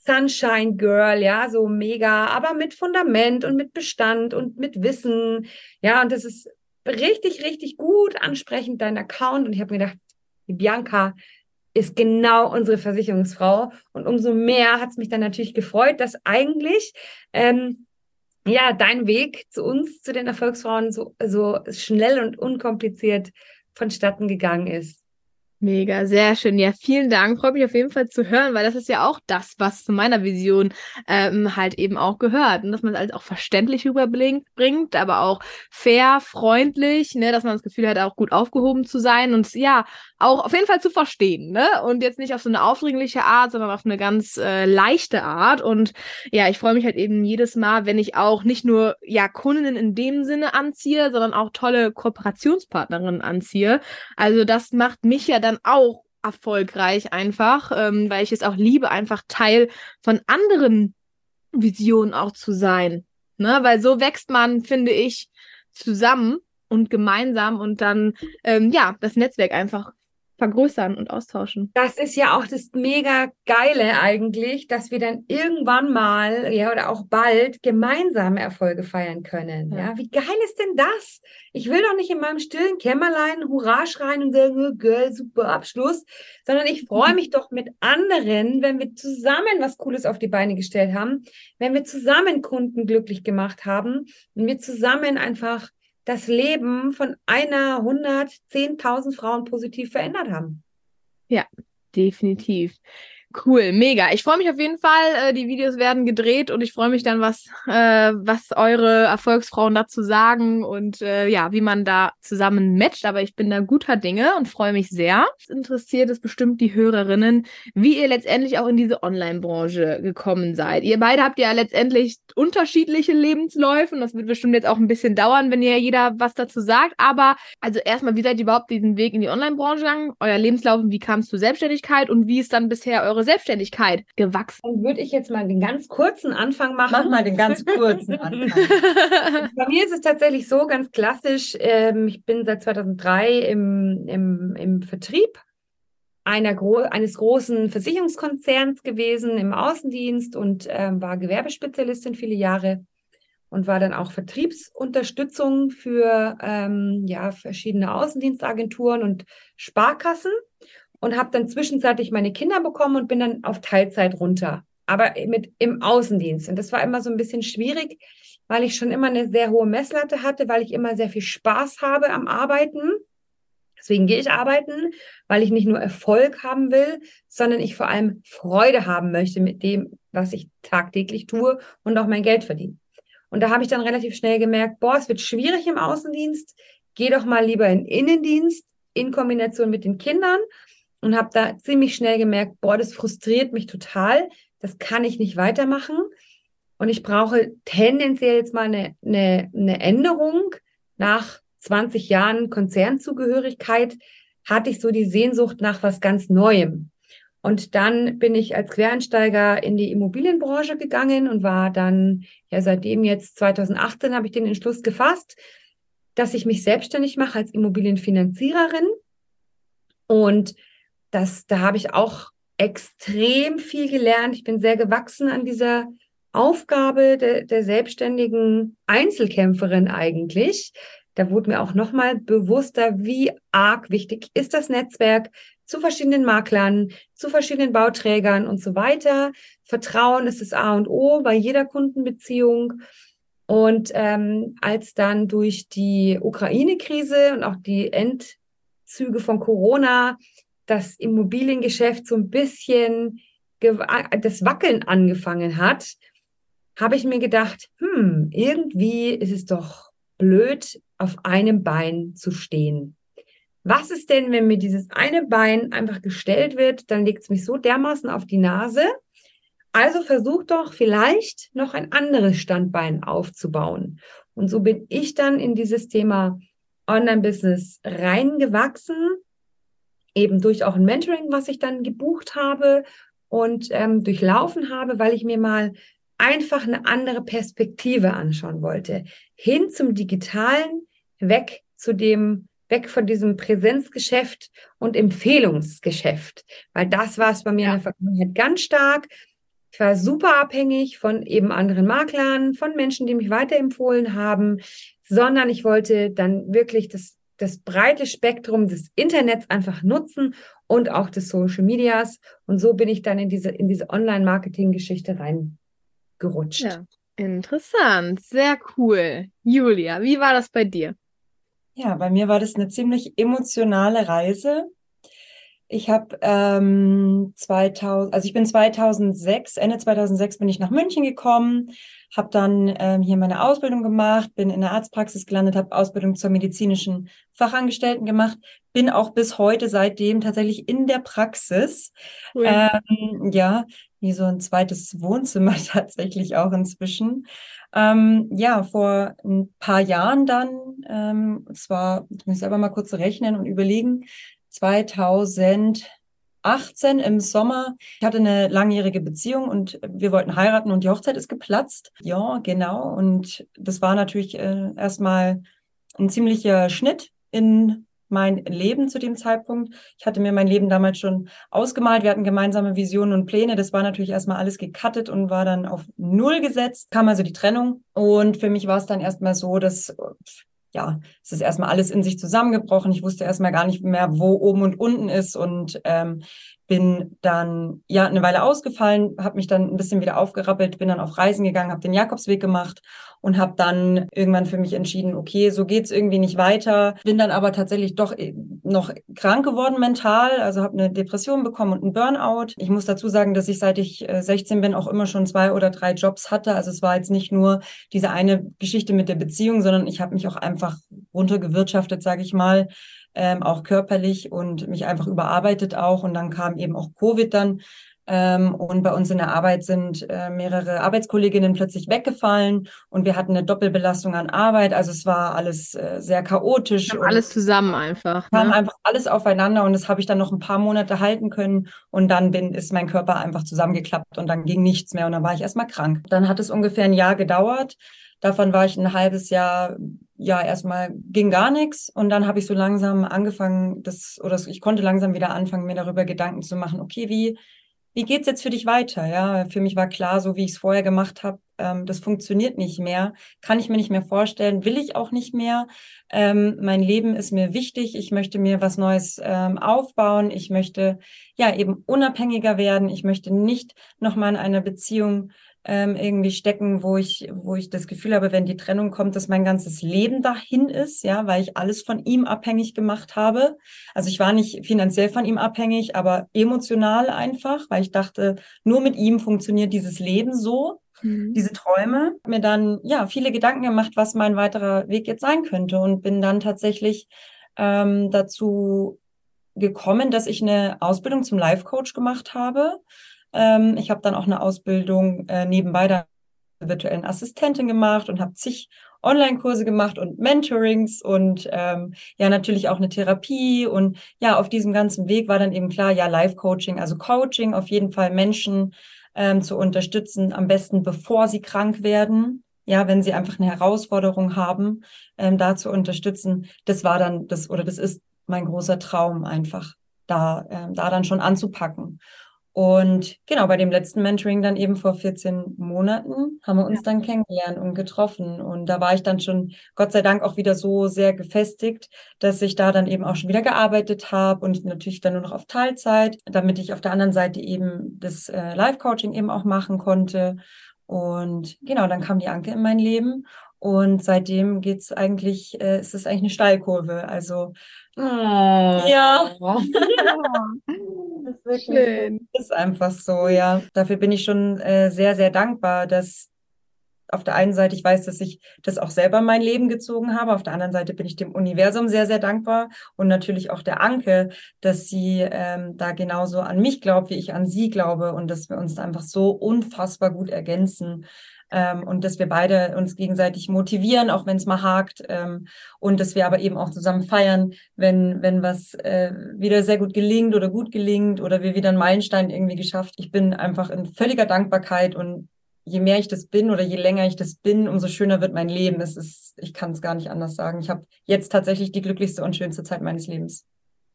Sunshine Girl, ja, so mega, aber mit Fundament und mit Bestand und mit Wissen. Ja, und das ist richtig, richtig gut ansprechend, dein Account. Und ich habe mir gedacht, die Bianca ist genau unsere Versicherungsfrau. Und umso mehr hat es mich dann natürlich gefreut, dass eigentlich ähm, ja dein Weg zu uns, zu den Erfolgsfrauen, so, so schnell und unkompliziert vonstatten gegangen ist. Mega, sehr schön. Ja, vielen Dank. Freut mich auf jeden Fall zu hören, weil das ist ja auch das, was zu meiner Vision ähm, halt eben auch gehört. Und dass man es halt auch verständlich rüberbringt, aber auch fair, freundlich, ne, dass man das Gefühl hat, auch gut aufgehoben zu sein und ja, auch auf jeden Fall zu verstehen, ne? Und jetzt nicht auf so eine aufdringliche Art, sondern auf eine ganz äh, leichte Art. Und ja, ich freue mich halt eben jedes Mal, wenn ich auch nicht nur ja Kundinnen in dem Sinne anziehe, sondern auch tolle Kooperationspartnerinnen anziehe. Also das macht mich ja dann dann auch erfolgreich einfach, ähm, weil ich es auch liebe, einfach Teil von anderen Visionen auch zu sein. Ne? Weil so wächst man, finde ich, zusammen und gemeinsam und dann, ähm, ja, das Netzwerk einfach vergrößern und austauschen. Das ist ja auch das mega geile eigentlich, dass wir dann irgendwann mal, ja, oder auch bald gemeinsame Erfolge feiern können. Ja, ja? wie geil ist denn das? Ich will doch nicht in meinem stillen Kämmerlein Hurra schreien und sagen, oh, geil, super Abschluss, sondern ich freue mhm. mich doch mit anderen, wenn wir zusammen was Cooles auf die Beine gestellt haben, wenn wir zusammen Kunden glücklich gemacht haben, wenn wir zusammen einfach das Leben von einer 110.000 Frauen positiv verändert haben. Ja, definitiv. Cool, mega. Ich freue mich auf jeden Fall. Äh, die Videos werden gedreht und ich freue mich dann, was, äh, was eure Erfolgsfrauen dazu sagen und äh, ja, wie man da zusammen matcht. Aber ich bin da guter Dinge und freue mich sehr. Es interessiert es bestimmt die Hörerinnen, wie ihr letztendlich auch in diese Online-Branche gekommen seid. Ihr beide habt ja letztendlich unterschiedliche Lebensläufe und das wird bestimmt jetzt auch ein bisschen dauern, wenn ihr jeder was dazu sagt. Aber also erstmal, wie seid ihr überhaupt diesen Weg in die Online-Branche gegangen? Euer Lebenslauf wie kam es zur Selbstständigkeit und wie ist dann bisher eure Selbstständigkeit gewachsen? Dann würde ich jetzt mal den ganz kurzen Anfang machen. Mach mal den ganz kurzen Anfang. Bei mir ist es tatsächlich so ganz klassisch. Ähm, ich bin seit 2003 im, im, im Vertrieb einer gro eines großen Versicherungskonzerns gewesen im Außendienst und ähm, war Gewerbespezialistin viele Jahre und war dann auch Vertriebsunterstützung für ähm, ja, verschiedene Außendienstagenturen und Sparkassen und habe dann zwischenzeitlich meine Kinder bekommen und bin dann auf Teilzeit runter, aber mit im Außendienst. Und das war immer so ein bisschen schwierig, weil ich schon immer eine sehr hohe Messlatte hatte, weil ich immer sehr viel Spaß habe am Arbeiten. Deswegen gehe ich arbeiten, weil ich nicht nur Erfolg haben will, sondern ich vor allem Freude haben möchte mit dem, was ich tagtäglich tue und auch mein Geld verdiene. Und da habe ich dann relativ schnell gemerkt, boah, es wird schwierig im Außendienst. Geh doch mal lieber in Innendienst in Kombination mit den Kindern und habe da ziemlich schnell gemerkt, boah, das frustriert mich total, das kann ich nicht weitermachen und ich brauche tendenziell jetzt mal eine, eine, eine Änderung. Nach 20 Jahren Konzernzugehörigkeit hatte ich so die Sehnsucht nach was ganz Neuem Und dann bin ich als Quereinsteiger in die Immobilienbranche gegangen und war dann, ja, seitdem jetzt 2018 habe ich den Entschluss gefasst, dass ich mich selbstständig mache als Immobilienfinanziererin. Und das, da habe ich auch extrem viel gelernt. Ich bin sehr gewachsen an dieser Aufgabe der, der selbstständigen Einzelkämpferin eigentlich. Da wurde mir auch nochmal bewusster, wie arg wichtig ist das Netzwerk zu verschiedenen Maklern, zu verschiedenen Bauträgern und so weiter. Vertrauen ist das A und O bei jeder Kundenbeziehung. Und ähm, als dann durch die Ukraine-Krise und auch die Endzüge von Corona das Immobiliengeschäft so ein bisschen das Wackeln angefangen hat, habe ich mir gedacht, hm, irgendwie ist es doch blöd, auf einem Bein zu stehen. Was ist denn, wenn mir dieses eine Bein einfach gestellt wird, dann legt es mich so dermaßen auf die Nase. Also versuch doch vielleicht noch ein anderes Standbein aufzubauen. Und so bin ich dann in dieses Thema Online-Business reingewachsen, eben durch auch ein Mentoring, was ich dann gebucht habe und ähm, durchlaufen habe, weil ich mir mal einfach eine andere Perspektive anschauen wollte. Hin zum Digitalen, weg zu dem, weg von diesem Präsenzgeschäft und Empfehlungsgeschäft. Weil das war es bei mir ja. in der Vergangenheit ganz stark. Ich war super abhängig von eben anderen Maklern, von Menschen, die mich weiterempfohlen haben, sondern ich wollte dann wirklich das, das breite Spektrum des Internets einfach nutzen und auch des Social Medias. Und so bin ich dann in diese, in diese Online-Marketing-Geschichte rein gerutscht. Ja, interessant, sehr cool. Julia, wie war das bei dir? Ja, bei mir war das eine ziemlich emotionale Reise. Ich habe ähm, 2000, also ich bin 2006, Ende 2006 bin ich nach München gekommen, habe dann ähm, hier meine Ausbildung gemacht, bin in der Arztpraxis gelandet, habe Ausbildung zur medizinischen Fachangestellten gemacht, bin auch bis heute seitdem tatsächlich in der Praxis. Cool. Ähm, ja, wie so ein zweites Wohnzimmer tatsächlich auch inzwischen. Ähm, ja, vor ein paar Jahren dann, ähm, zwar, ich muss selber mal kurz rechnen und überlegen, 2018 im Sommer. Ich hatte eine langjährige Beziehung und wir wollten heiraten und die Hochzeit ist geplatzt. Ja, genau. Und das war natürlich äh, erstmal ein ziemlicher Schnitt in mein Leben zu dem Zeitpunkt. Ich hatte mir mein Leben damals schon ausgemalt. Wir hatten gemeinsame Visionen und Pläne. Das war natürlich erstmal alles gecuttet und war dann auf Null gesetzt. Kam also die Trennung. Und für mich war es dann erstmal so, dass ja, es ist erstmal alles in sich zusammengebrochen. Ich wusste erstmal gar nicht mehr, wo oben und unten ist und ähm, bin dann ja eine Weile ausgefallen, habe mich dann ein bisschen wieder aufgerappelt, bin dann auf Reisen gegangen, habe den Jakobsweg gemacht und habe dann irgendwann für mich entschieden, okay, so geht's irgendwie nicht weiter. Bin dann aber tatsächlich doch äh, noch krank geworden mental, also habe eine Depression bekommen und einen Burnout. Ich muss dazu sagen, dass ich seit ich 16 äh, bin auch immer schon zwei oder drei Jobs hatte. Also es war jetzt nicht nur diese eine Geschichte mit der Beziehung, sondern ich habe mich auch einfach runtergewirtschaftet, sage ich mal ähm, auch körperlich und mich einfach überarbeitet auch. Und dann kam eben auch Covid dann. Ähm, und bei uns in der Arbeit sind äh, mehrere Arbeitskolleginnen plötzlich weggefallen und wir hatten eine Doppelbelastung an Arbeit. Also es war alles äh, sehr chaotisch. Kam alles zusammen einfach. Kam ne? einfach alles aufeinander und das habe ich dann noch ein paar Monate halten können und dann bin, ist mein Körper einfach zusammengeklappt und dann ging nichts mehr und dann war ich erstmal krank. Dann hat es ungefähr ein Jahr gedauert. Davon war ich ein halbes Jahr ja, erstmal ging gar nichts und dann habe ich so langsam angefangen, das oder ich konnte langsam wieder anfangen, mir darüber Gedanken zu machen, okay, wie wie geht's jetzt für dich weiter? Ja, für mich war klar, so wie ich es vorher gemacht habe, ähm, das funktioniert nicht mehr, kann ich mir nicht mehr vorstellen, will ich auch nicht mehr. Ähm, mein Leben ist mir wichtig, ich möchte mir was Neues ähm, aufbauen, ich möchte ja eben unabhängiger werden, ich möchte nicht nochmal in einer Beziehung ähm, irgendwie stecken, wo ich, wo ich das Gefühl habe, wenn die Trennung kommt, dass mein ganzes Leben dahin ist, ja, weil ich alles von ihm abhängig gemacht habe. Also ich war nicht finanziell von ihm abhängig, aber emotional einfach, weil ich dachte, nur mit ihm funktioniert dieses Leben so, mhm. diese Träume. Mir dann ja viele Gedanken gemacht, was mein weiterer Weg jetzt sein könnte und bin dann tatsächlich ähm, dazu gekommen, dass ich eine Ausbildung zum Life Coach gemacht habe ähm, ich habe dann auch eine Ausbildung äh, nebenbei der virtuellen Assistentin gemacht und habe zig Online-Kurse gemacht und Mentorings und ähm, ja natürlich auch eine Therapie und ja auf diesem ganzen Weg war dann eben klar, ja Live-Coaching, also Coaching auf jeden Fall Menschen ähm, zu unterstützen, am besten bevor sie krank werden. Ja, wenn sie einfach eine Herausforderung haben, ähm, da zu unterstützen, das war dann das oder das ist mein großer Traum einfach, da, ähm, da dann schon anzupacken. Und genau, bei dem letzten Mentoring dann eben vor 14 Monaten haben wir uns ja. dann kennengelernt und getroffen. Und da war ich dann schon, Gott sei Dank, auch wieder so sehr gefestigt, dass ich da dann eben auch schon wieder gearbeitet habe und natürlich dann nur noch auf Teilzeit, damit ich auf der anderen Seite eben das äh, Live-Coaching eben auch machen konnte. Und genau, dann kam die Anke in mein Leben und seitdem geht's eigentlich, äh, ist es eigentlich eine Steilkurve. Also oh. ja. das ist wirklich, Schön. ist einfach so, ja. Dafür bin ich schon äh, sehr, sehr dankbar, dass auf der einen Seite ich weiß, dass ich das auch selber in mein Leben gezogen habe. Auf der anderen Seite bin ich dem Universum sehr, sehr dankbar und natürlich auch der Anke, dass sie ähm, da genauso an mich glaubt, wie ich an sie glaube und dass wir uns einfach so unfassbar gut ergänzen ähm, und dass wir beide uns gegenseitig motivieren, auch wenn es mal hakt ähm, und dass wir aber eben auch zusammen feiern, wenn, wenn was äh, wieder sehr gut gelingt oder gut gelingt oder wir wieder einen Meilenstein irgendwie geschafft. Ich bin einfach in völliger Dankbarkeit und je mehr ich das bin oder je länger ich das bin, umso schöner wird mein Leben. Es ist, ich kann es gar nicht anders sagen. Ich habe jetzt tatsächlich die glücklichste und schönste Zeit meines Lebens.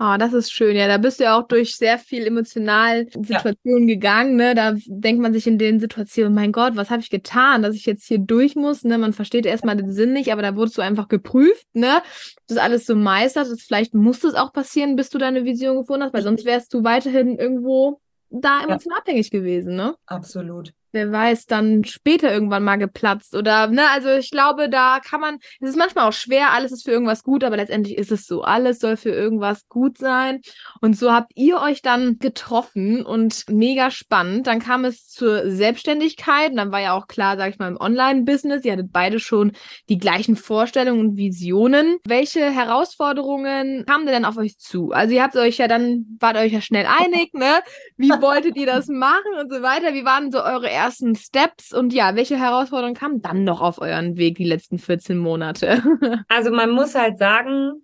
Oh, das ist schön. Ja, da bist du ja auch durch sehr viel emotional Situationen ja. gegangen. Ne? Da denkt man sich in den Situationen, mein Gott, was habe ich getan, dass ich jetzt hier durch muss? Ne? Man versteht erstmal den Sinn nicht, aber da wurdest du einfach geprüft, ne? Das alles so meistert. Das, vielleicht muss es auch passieren, bis du deine Vision gefunden hast, weil sonst wärst du weiterhin irgendwo da emotional ja. abhängig gewesen, ne? Absolut wer weiß, dann später irgendwann mal geplatzt oder, ne, also ich glaube, da kann man, es ist manchmal auch schwer, alles ist für irgendwas gut, aber letztendlich ist es so, alles soll für irgendwas gut sein. Und so habt ihr euch dann getroffen und mega spannend, dann kam es zur Selbstständigkeit und dann war ja auch klar, sag ich mal, im Online-Business, ihr hattet beide schon die gleichen Vorstellungen und Visionen. Welche Herausforderungen kamen denn auf euch zu? Also ihr habt euch ja dann, wart euch ja schnell einig, ne, wie wolltet ihr das machen und so weiter, wie waren so eure ersten Steps und ja, welche Herausforderungen kamen dann noch auf euren Weg die letzten 14 Monate? Also man muss halt sagen,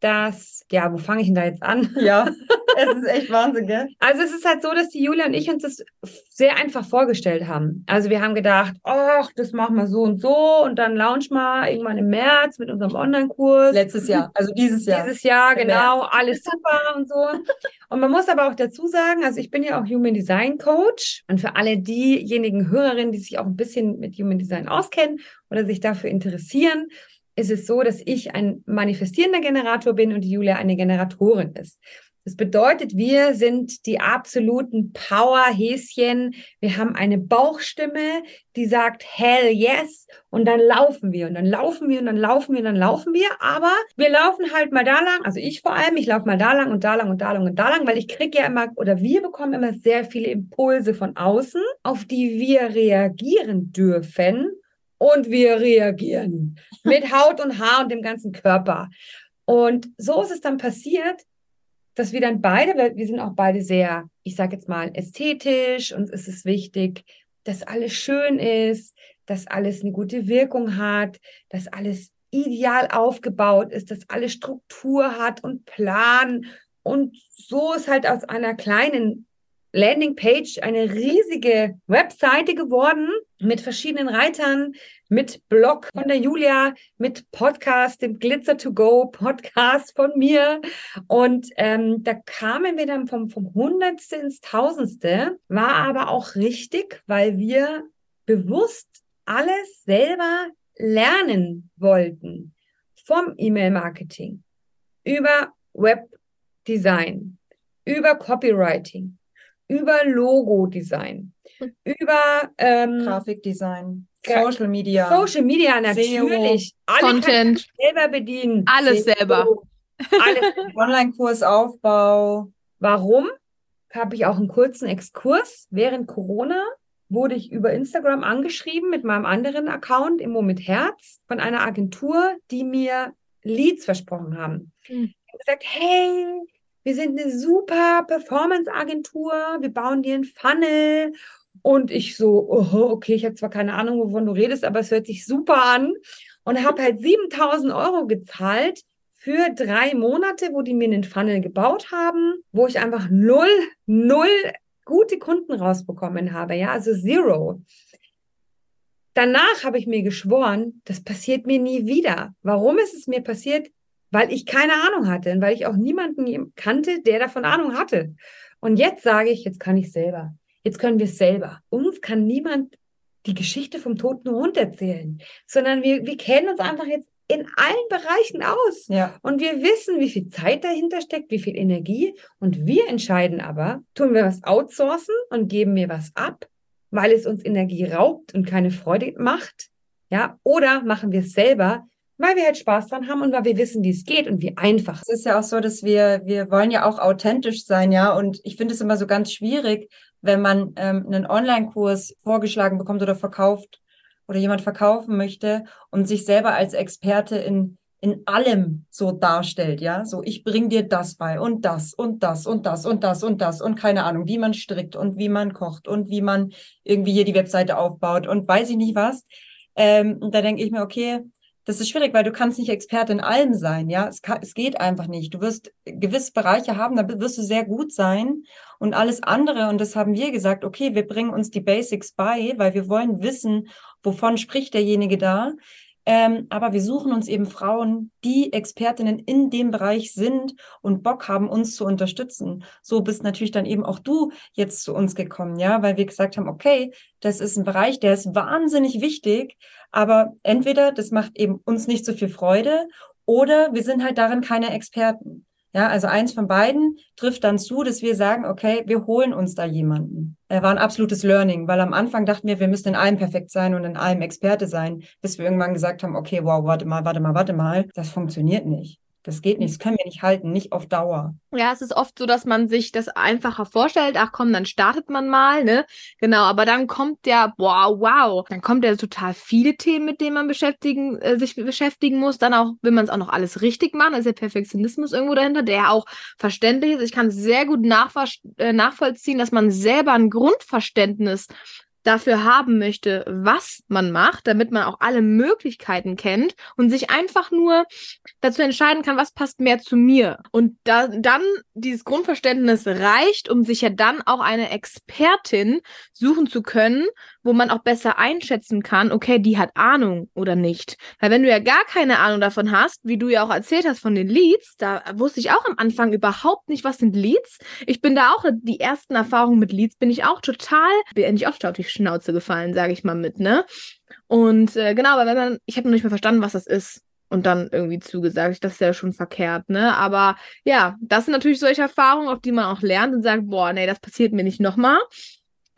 dass, ja, wo fange ich denn da jetzt an? Ja, es ist echt Wahnsinn, gell? Also es ist halt so, dass die Julia und ich uns das sehr einfach vorgestellt haben. Also wir haben gedacht, ach, das machen wir so und so und dann launch mal irgendwann im März mit unserem Online-Kurs. Letztes Jahr, also dieses Jahr. Dieses Jahr, genau, alles super und so. Und man muss aber auch dazu sagen, also ich bin ja auch Human Design Coach und für alle diejenigen Hörerinnen, die sich auch ein bisschen mit Human Design auskennen oder sich dafür interessieren, ist es so, dass ich ein manifestierender Generator bin und Julia eine Generatorin ist. Das bedeutet, wir sind die absoluten Powerhäschen. Wir haben eine Bauchstimme, die sagt Hell yes und dann laufen wir und dann laufen wir und dann laufen wir und dann laufen wir. Aber wir laufen halt mal da lang, also ich vor allem, ich laufe mal da lang und da lang und da lang und da lang, weil ich kriege ja immer oder wir bekommen immer sehr viele Impulse von außen, auf die wir reagieren dürfen und wir reagieren mit Haut und Haar und dem ganzen Körper. Und so ist es dann passiert, dass wir dann beide, weil wir sind auch beide sehr, ich sage jetzt mal, ästhetisch und es ist wichtig, dass alles schön ist, dass alles eine gute Wirkung hat, dass alles ideal aufgebaut ist, dass alles Struktur hat und Plan. Und so ist halt aus einer kleinen Landingpage eine riesige Webseite geworden mit verschiedenen Reitern, mit Blog von der Julia, mit Podcast, dem Glitzer to Go Podcast von mir. Und ähm, da kamen wir dann vom, vom Hundertste ins Tausendste, war aber auch richtig, weil wir bewusst alles selber lernen wollten. Vom E-Mail-Marketing über Webdesign, über Copywriting, über Logo-Design, hm. über ähm, Grafikdesign, Social Media. Social Media natürlich. Alle Content. Selber bedienen. Alles SEO. selber. Alles. Online-Kursaufbau. Warum? Habe ich auch einen kurzen Exkurs. Während Corona wurde ich über Instagram angeschrieben mit meinem anderen Account, Immo mit Herz, von einer Agentur, die mir Leads versprochen haben. Hm. Ich habe gesagt, hey, wir sind eine super Performance-Agentur, wir bauen dir einen Funnel. Und ich so, oh, okay, ich habe zwar keine Ahnung, wovon du redest, aber es hört sich super an. und habe halt 7000 Euro gezahlt für drei Monate, wo die mir einen Funnel gebaut haben, wo ich einfach null, null gute Kunden rausbekommen habe, ja, also zero. Danach habe ich mir geschworen, das passiert mir nie wieder. Warum ist es mir passiert? Weil ich keine Ahnung hatte und weil ich auch niemanden kannte, der davon Ahnung hatte. Und jetzt sage ich, jetzt kann ich selber. Jetzt können wir es selber. Uns kann niemand die Geschichte vom toten Hund erzählen, sondern wir, wir kennen uns einfach jetzt in allen Bereichen aus. Ja. Und wir wissen, wie viel Zeit dahinter steckt, wie viel Energie. Und wir entscheiden aber, tun wir was outsourcen und geben mir was ab, weil es uns Energie raubt und keine Freude macht. Ja, oder machen wir es selber, weil wir halt Spaß dran haben und weil wir wissen, wie es geht und wie einfach. Es ist ja auch so, dass wir, wir wollen ja auch authentisch sein, ja. Und ich finde es immer so ganz schwierig, wenn man ähm, einen Online-Kurs vorgeschlagen bekommt oder verkauft oder jemand verkaufen möchte und sich selber als Experte in, in allem so darstellt, ja, so ich bring dir das bei und das und das und das und das und das und keine Ahnung, wie man strickt und wie man kocht und wie man irgendwie hier die Webseite aufbaut und weiß ich nicht was. Ähm, und da denke ich mir, okay, das ist schwierig, weil du kannst nicht Experte in allem sein, ja. Es, kann, es geht einfach nicht. Du wirst gewisse Bereiche haben, da wirst du sehr gut sein und alles andere. Und das haben wir gesagt, okay, wir bringen uns die Basics bei, weil wir wollen wissen, wovon spricht derjenige da. Ähm, aber wir suchen uns eben Frauen, die Expertinnen in dem Bereich sind und Bock haben, uns zu unterstützen. So bist natürlich dann eben auch du jetzt zu uns gekommen, ja, weil wir gesagt haben, okay, das ist ein Bereich, der ist wahnsinnig wichtig, aber entweder das macht eben uns nicht so viel Freude oder wir sind halt darin keine Experten. Ja, also eins von beiden trifft dann zu, dass wir sagen, okay, wir holen uns da jemanden. Er war ein absolutes Learning, weil am Anfang dachten wir, wir müssen in allem perfekt sein und in allem Experte sein, bis wir irgendwann gesagt haben, okay, wow, warte mal, warte mal, warte mal, das funktioniert nicht. Das geht nicht, das können wir nicht halten, nicht auf Dauer. Ja, es ist oft so, dass man sich das einfacher vorstellt. Ach komm, dann startet man mal, ne? Genau, aber dann kommt ja, wow, wow, dann kommt ja total viele Themen, mit denen man beschäftigen, äh, sich beschäftigen muss. Dann auch, will man es auch noch alles richtig machen, ist der Perfektionismus irgendwo dahinter, der auch verständlich ist. Ich kann sehr gut äh, nachvollziehen, dass man selber ein Grundverständnis dafür haben möchte, was man macht, damit man auch alle Möglichkeiten kennt und sich einfach nur dazu entscheiden kann, was passt mehr zu mir. Und da, dann dieses Grundverständnis reicht, um sich ja dann auch eine Expertin suchen zu können, wo man auch besser einschätzen kann, okay, die hat Ahnung oder nicht. Weil wenn du ja gar keine Ahnung davon hast, wie du ja auch erzählt hast von den Leads, da wusste ich auch am Anfang überhaupt nicht, was sind Leads. Ich bin da auch, die ersten Erfahrungen mit Leads bin ich auch total, bin endlich auch die Schnauze gefallen, sage ich mal mit, ne? Und äh, genau, aber wenn man, ich habe noch nicht mehr verstanden, was das ist und dann irgendwie zugesagt. Das ist ja schon verkehrt, ne? Aber ja, das sind natürlich solche Erfahrungen, auf die man auch lernt und sagt, boah, nee, das passiert mir nicht nochmal.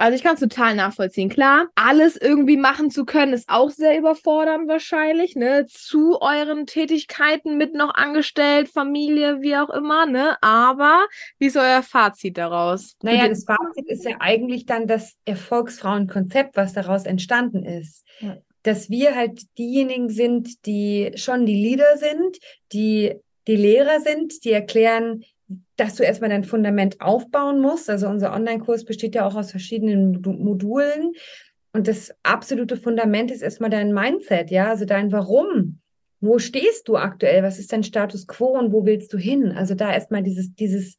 Also ich kann es total nachvollziehen. Klar, alles irgendwie machen zu können, ist auch sehr überfordernd wahrscheinlich, ne? Zu euren Tätigkeiten mit noch angestellt, Familie, wie auch immer, ne? Aber wie ist euer Fazit daraus? Naja, das Fazit ist ja eigentlich dann das Erfolgsfrauenkonzept, was daraus entstanden ist. Ja. Dass wir halt diejenigen sind, die schon die Leader sind, die die Lehrer sind, die erklären, dass du erstmal dein Fundament aufbauen musst. Also unser Online-Kurs besteht ja auch aus verschiedenen Modulen. Und das absolute Fundament ist erstmal dein Mindset, ja, also dein Warum. Wo stehst du aktuell? Was ist dein Status quo und wo willst du hin? Also da erstmal dieses, dieses,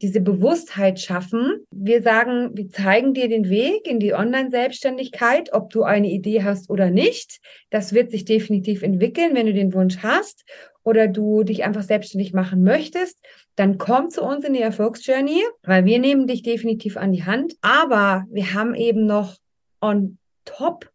diese Bewusstheit schaffen. Wir sagen, wir zeigen dir den Weg in die Online-Selbstständigkeit, ob du eine Idee hast oder nicht. Das wird sich definitiv entwickeln, wenn du den Wunsch hast oder du dich einfach selbstständig machen möchtest dann komm zu uns in die Erfolgsjourney, weil wir nehmen dich definitiv an die Hand. Aber wir haben eben noch on top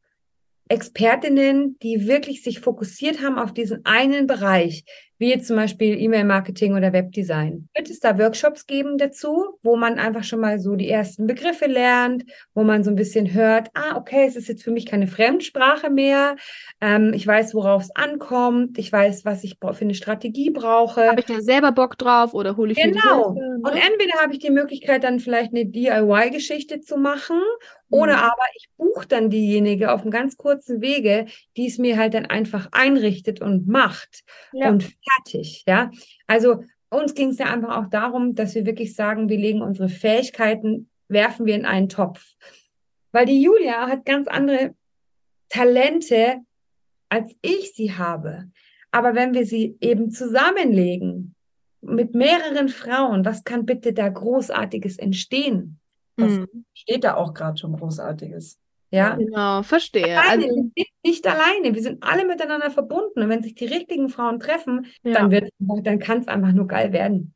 Expertinnen, die wirklich sich fokussiert haben auf diesen einen Bereich wie jetzt zum Beispiel E-Mail-Marketing oder Webdesign. Wird es da Workshops geben dazu, wo man einfach schon mal so die ersten Begriffe lernt, wo man so ein bisschen hört, ah, okay, es ist jetzt für mich keine Fremdsprache mehr. Ähm, ich weiß, worauf es ankommt. Ich weiß, was ich für eine Strategie brauche. Habe ich da selber Bock drauf oder hole ich Genau. Mir Hilfe, ne? Und entweder habe ich die Möglichkeit, dann vielleicht eine DIY-Geschichte zu machen oder mhm. aber ich buche dann diejenige auf einem ganz kurzen Wege, die es mir halt dann einfach einrichtet und macht. Ja. Und fertig. Ja, also uns ging es ja einfach auch darum, dass wir wirklich sagen, wir legen unsere Fähigkeiten, werfen wir in einen Topf. Weil die Julia hat ganz andere Talente als ich sie habe. Aber wenn wir sie eben zusammenlegen mit mehreren Frauen, was kann bitte da Großartiges entstehen? Was mhm. steht da auch gerade schon Großartiges? Ja, genau, verstehe. Alleine, also, wir sind nicht alleine, wir sind alle miteinander verbunden. Und wenn sich die richtigen Frauen treffen, ja. dann wird, dann kann es einfach nur geil werden.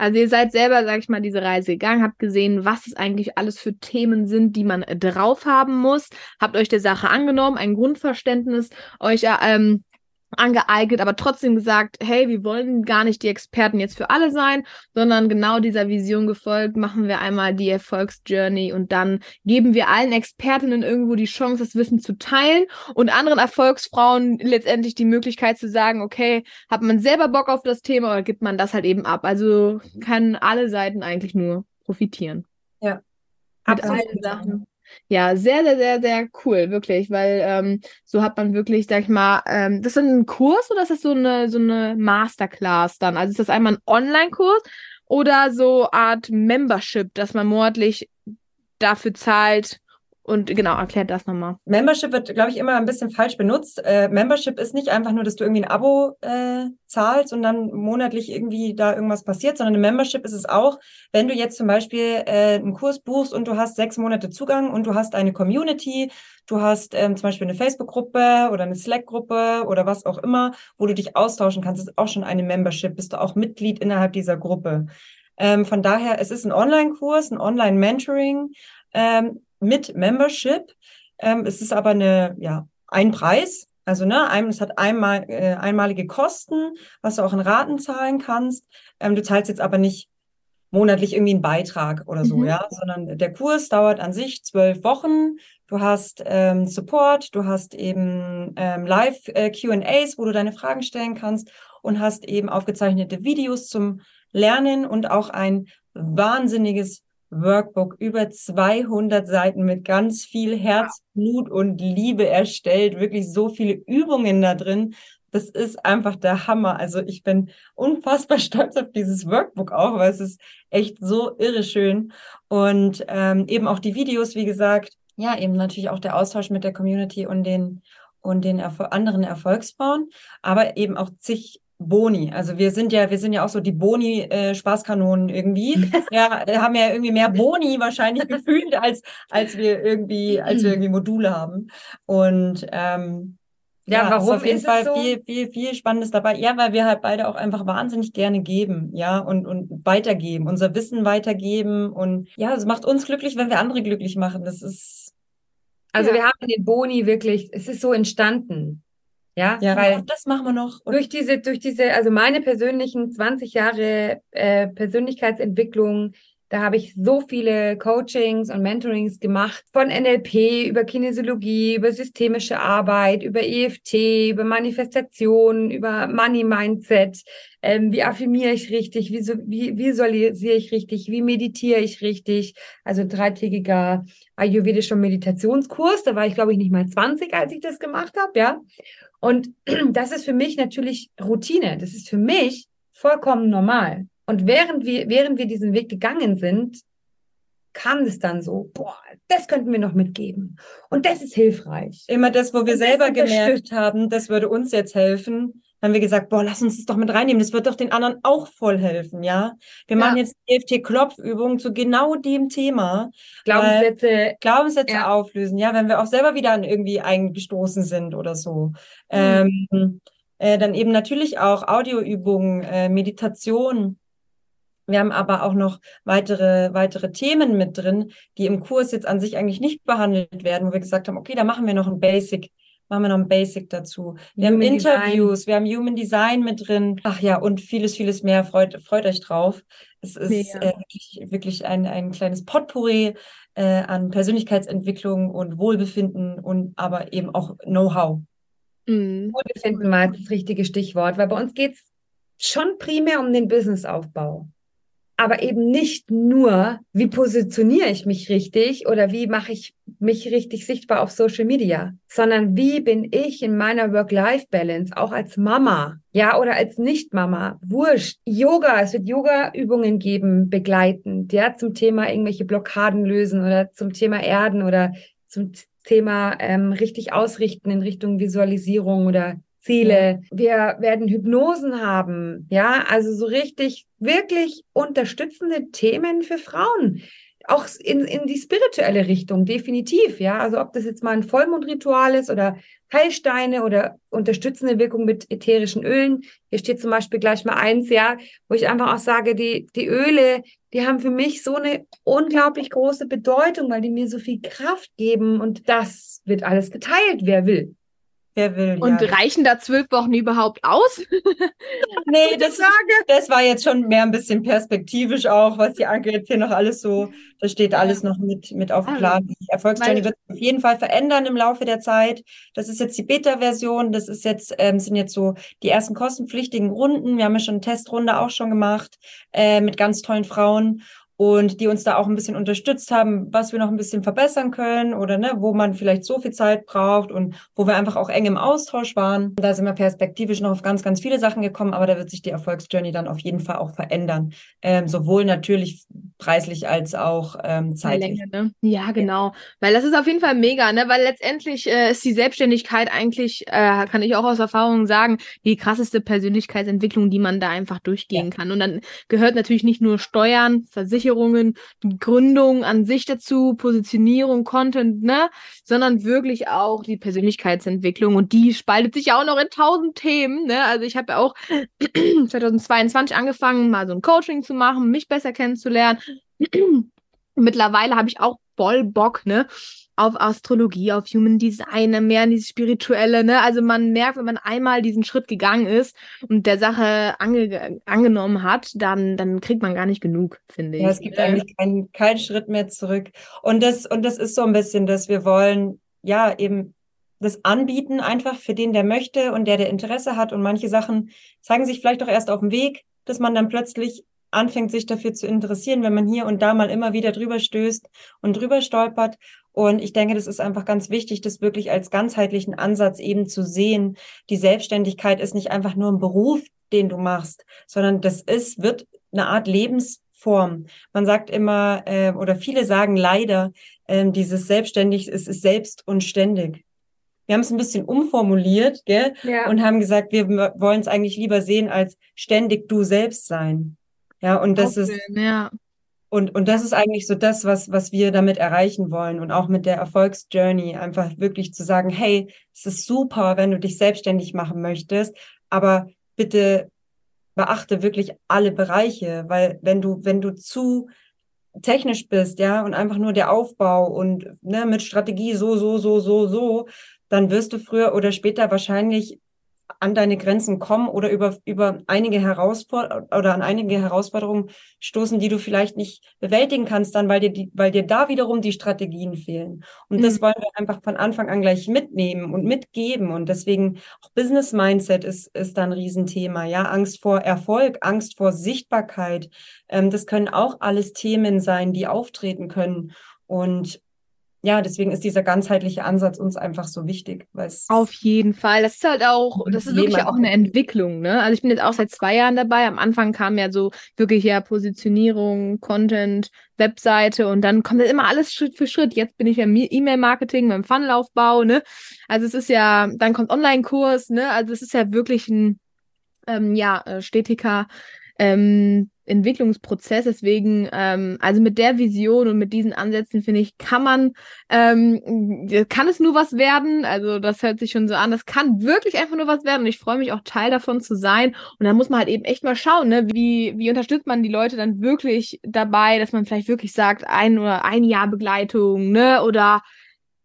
Also ihr seid selber, sag ich mal, diese Reise gegangen, habt gesehen, was es eigentlich alles für Themen sind, die man drauf haben muss, habt euch der Sache angenommen, ein Grundverständnis euch äh, ähm, angeeignet, aber trotzdem gesagt, hey, wir wollen gar nicht die Experten jetzt für alle sein, sondern genau dieser Vision gefolgt, machen wir einmal die Erfolgsjourney und dann geben wir allen Expertinnen irgendwo die Chance, das Wissen zu teilen und anderen Erfolgsfrauen letztendlich die Möglichkeit zu sagen, okay, hat man selber Bock auf das Thema oder gibt man das halt eben ab? Also kann alle Seiten eigentlich nur profitieren. Ja. Mit allen Sachen. Ja, sehr, sehr, sehr, sehr cool, wirklich, weil ähm, so hat man wirklich, sag ich mal, ähm, das ist ein Kurs oder ist das so eine, so eine Masterclass dann? Also ist das einmal ein Online-Kurs oder so Art Membership, dass man monatlich dafür zahlt, und genau, erklärt das nochmal. Membership wird, glaube ich, immer ein bisschen falsch benutzt. Äh, Membership ist nicht einfach nur, dass du irgendwie ein Abo äh, zahlst und dann monatlich irgendwie da irgendwas passiert, sondern eine Membership ist es auch, wenn du jetzt zum Beispiel äh, einen Kurs buchst und du hast sechs Monate Zugang und du hast eine Community, du hast ähm, zum Beispiel eine Facebook-Gruppe oder eine Slack-Gruppe oder was auch immer, wo du dich austauschen kannst, ist auch schon eine Membership, bist du auch Mitglied innerhalb dieser Gruppe. Ähm, von daher, es ist ein Online-Kurs, ein Online-Mentoring. Ähm, mit Membership. Ähm, es ist aber eine, ja, ein Preis. Also, ne, es hat einmal, äh, einmalige Kosten, was du auch in Raten zahlen kannst. Ähm, du zahlst jetzt aber nicht monatlich irgendwie einen Beitrag oder so, mhm. ja, sondern der Kurs dauert an sich zwölf Wochen. Du hast ähm, Support, du hast eben ähm, Live-QAs, äh, wo du deine Fragen stellen kannst und hast eben aufgezeichnete Videos zum Lernen und auch ein wahnsinniges Workbook über 200 Seiten mit ganz viel Herzblut und Liebe erstellt, wirklich so viele Übungen da drin. Das ist einfach der Hammer. Also ich bin unfassbar stolz auf dieses Workbook auch, weil es ist echt so irre schön. Und ähm, eben auch die Videos, wie gesagt, ja, eben natürlich auch der Austausch mit der Community und den und den Erfol anderen Erfolgsfrauen, aber eben auch zig Boni. Also wir sind ja, wir sind ja auch so die Boni-Spaßkanonen äh, irgendwie. ja, haben ja irgendwie mehr Boni wahrscheinlich gefühlt, als, als wir irgendwie, als wir irgendwie Module haben. Und ähm, ja, ja, warum ist auf jeden ist Fall so? viel, viel, viel Spannendes dabei. Ja, weil wir halt beide auch einfach wahnsinnig gerne geben, ja, und, und weitergeben, unser Wissen weitergeben. Und ja, es macht uns glücklich, wenn wir andere glücklich machen. Das ist. Also ja. wir haben den Boni wirklich, es ist so entstanden. Ja, ja weil das machen wir noch. durch diese, durch diese, also meine persönlichen 20 Jahre äh, Persönlichkeitsentwicklung, da habe ich so viele Coachings und Mentorings gemacht, von NLP über Kinesiologie, über systemische Arbeit, über EFT, über Manifestation, über Money Mindset. Ähm, wie affirmiere ich richtig? Wie, wie visualisiere ich richtig? Wie meditiere ich richtig? Also ein dreitägiger ayurvedischer Meditationskurs. Da war ich, glaube ich, nicht mal 20, als ich das gemacht habe, ja. Und das ist für mich natürlich Routine. Das ist für mich vollkommen normal. Und während wir, während wir diesen Weg gegangen sind, kam es dann so, boah, das könnten wir noch mitgeben. Und das ist hilfreich. Immer das, wo wir Und selber gemerkt haben, das würde uns jetzt helfen, haben wir gesagt, boah, lass uns das doch mit reinnehmen. Das wird doch den anderen auch voll helfen, ja. Wir ja. machen jetzt EFT-Klopfübungen zu genau dem Thema. Glaubenssätze. Glaubenssätze ja. auflösen, ja, wenn wir auch selber wieder an irgendwie eingestoßen sind oder so. Mhm. Ähm, äh, dann eben natürlich auch Audioübungen, äh, Meditation. Wir haben aber auch noch weitere, weitere Themen mit drin, die im Kurs jetzt an sich eigentlich nicht behandelt werden, wo wir gesagt haben, okay, da machen wir noch ein Basic machen wir noch ein Basic dazu. Wir Human haben Interviews, Design. wir haben Human Design mit drin. Ach ja, und vieles, vieles mehr. Freut, freut euch drauf. Es ist äh, wirklich, wirklich ein, ein kleines Potpourri äh, an Persönlichkeitsentwicklung und Wohlbefinden und aber eben auch Know-how. Mhm. Wohlbefinden war das richtige Stichwort, weil bei uns geht es schon primär um den Businessaufbau aber eben nicht nur, wie positioniere ich mich richtig oder wie mache ich mich richtig sichtbar auf Social Media, sondern wie bin ich in meiner Work-Life-Balance, auch als Mama, ja, oder als Nicht-Mama, wurscht. Yoga, es wird Yoga-Übungen geben, begleitend, ja, zum Thema irgendwelche Blockaden lösen oder zum Thema Erden oder zum Thema ähm, richtig ausrichten in Richtung Visualisierung oder Ziele. Wir werden Hypnosen haben, ja, also so richtig, wirklich unterstützende Themen für Frauen. Auch in, in die spirituelle Richtung, definitiv, ja. Also ob das jetzt mal ein Vollmondritual ist oder Heilsteine oder unterstützende Wirkung mit ätherischen Ölen. Hier steht zum Beispiel gleich mal eins, ja, wo ich einfach auch sage, die, die Öle, die haben für mich so eine unglaublich große Bedeutung, weil die mir so viel Kraft geben und das wird alles geteilt, wer will. Wer will, Und ja. reichen da zwölf Wochen überhaupt aus? nee, das, das war jetzt schon mehr ein bisschen perspektivisch auch, was die Anke jetzt hier noch alles so, da steht alles noch mit, mit auf dem Plan. Die Erfolgsjourney wird sich auf jeden Fall verändern im Laufe der Zeit. Das ist jetzt die Beta-Version, das ist jetzt, ähm, sind jetzt so die ersten kostenpflichtigen Runden. Wir haben ja schon eine Testrunde auch schon gemacht äh, mit ganz tollen Frauen und die uns da auch ein bisschen unterstützt haben, was wir noch ein bisschen verbessern können oder ne, wo man vielleicht so viel Zeit braucht und wo wir einfach auch eng im Austausch waren. Da sind wir perspektivisch noch auf ganz, ganz viele Sachen gekommen, aber da wird sich die Erfolgsjourney dann auf jeden Fall auch verändern. Ähm, sowohl natürlich preislich als auch ähm, zeitlich. Länge, ne? Ja, genau. Ja. Weil das ist auf jeden Fall mega, ne? Weil letztendlich äh, ist die Selbstständigkeit eigentlich, äh, kann ich auch aus Erfahrung sagen, die krasseste Persönlichkeitsentwicklung, die man da einfach durchgehen ja. kann. Und dann gehört natürlich nicht nur Steuern, Versicherung, Versicherungen, die Gründung an sich dazu, Positionierung, Content, ne, sondern wirklich auch die Persönlichkeitsentwicklung und die spaltet sich ja auch noch in tausend Themen, ne? Also ich habe ja auch 2022 angefangen, mal so ein Coaching zu machen, mich besser kennenzulernen. Mittlerweile habe ich auch voll Bock, ne, auf Astrologie, auf Human Design, mehr in dieses Spirituelle. Ne? Also man merkt, wenn man einmal diesen Schritt gegangen ist und der Sache ange angenommen hat, dann, dann kriegt man gar nicht genug, finde ich. Ja, es gibt ja. eigentlich keinen kein Schritt mehr zurück. Und das, und das ist so ein bisschen, dass wir wollen, ja, eben das anbieten, einfach für den, der möchte und der, der Interesse hat. Und manche Sachen zeigen sich vielleicht auch erst auf dem Weg, dass man dann plötzlich anfängt, sich dafür zu interessieren, wenn man hier und da mal immer wieder drüber stößt und drüber stolpert. Und ich denke, das ist einfach ganz wichtig, das wirklich als ganzheitlichen Ansatz eben zu sehen. Die Selbstständigkeit ist nicht einfach nur ein Beruf, den du machst, sondern das ist, wird eine Art Lebensform. Man sagt immer, äh, oder viele sagen leider, äh, dieses Selbstständig ist, ist selbst und ständig. Wir haben es ein bisschen umformuliert gell? Ja. und haben gesagt, wir wollen es eigentlich lieber sehen als ständig du selbst sein. Ja, und das okay, ist, ja. Und, und das ist eigentlich so das, was, was wir damit erreichen wollen und auch mit der Erfolgsjourney einfach wirklich zu sagen, hey, es ist super, wenn du dich selbstständig machen möchtest, aber bitte beachte wirklich alle Bereiche, weil wenn du, wenn du zu technisch bist, ja, und einfach nur der Aufbau und ne, mit Strategie so, so, so, so, so, dann wirst du früher oder später wahrscheinlich an deine Grenzen kommen oder über, über einige Herausforderungen oder an einige Herausforderungen stoßen, die du vielleicht nicht bewältigen kannst, dann, weil dir die, weil dir da wiederum die Strategien fehlen. Und mhm. das wollen wir einfach von Anfang an gleich mitnehmen und mitgeben. Und deswegen auch Business Mindset ist, ist da ein Riesenthema. Ja, Angst vor Erfolg, Angst vor Sichtbarkeit. Ähm, das können auch alles Themen sein, die auftreten können. Und ja, deswegen ist dieser ganzheitliche Ansatz uns einfach so wichtig. Auf jeden Fall. Das ist halt auch, das ist wirklich auch eine Entwicklung. Ne? Also ich bin jetzt auch seit zwei Jahren dabei. Am Anfang kam ja so wirklich ja Positionierung, Content, Webseite und dann kommt das immer alles Schritt für Schritt. Jetzt bin ich ja E-Mail-Marketing beim Funnelaufbau. Ne? Also es ist ja, dann kommt Online-Kurs. Ne? Also es ist ja wirklich ein ähm, ja, äh, stetiger ähm, Entwicklungsprozess. Deswegen, ähm, also mit der Vision und mit diesen Ansätzen, finde ich, kann man, ähm, kann es nur was werden. Also das hört sich schon so an. Das kann wirklich einfach nur was werden. Und ich freue mich auch Teil davon zu sein. Und da muss man halt eben echt mal schauen, ne? wie, wie unterstützt man die Leute dann wirklich dabei, dass man vielleicht wirklich sagt, ein oder ein Jahr Begleitung, ne? Oder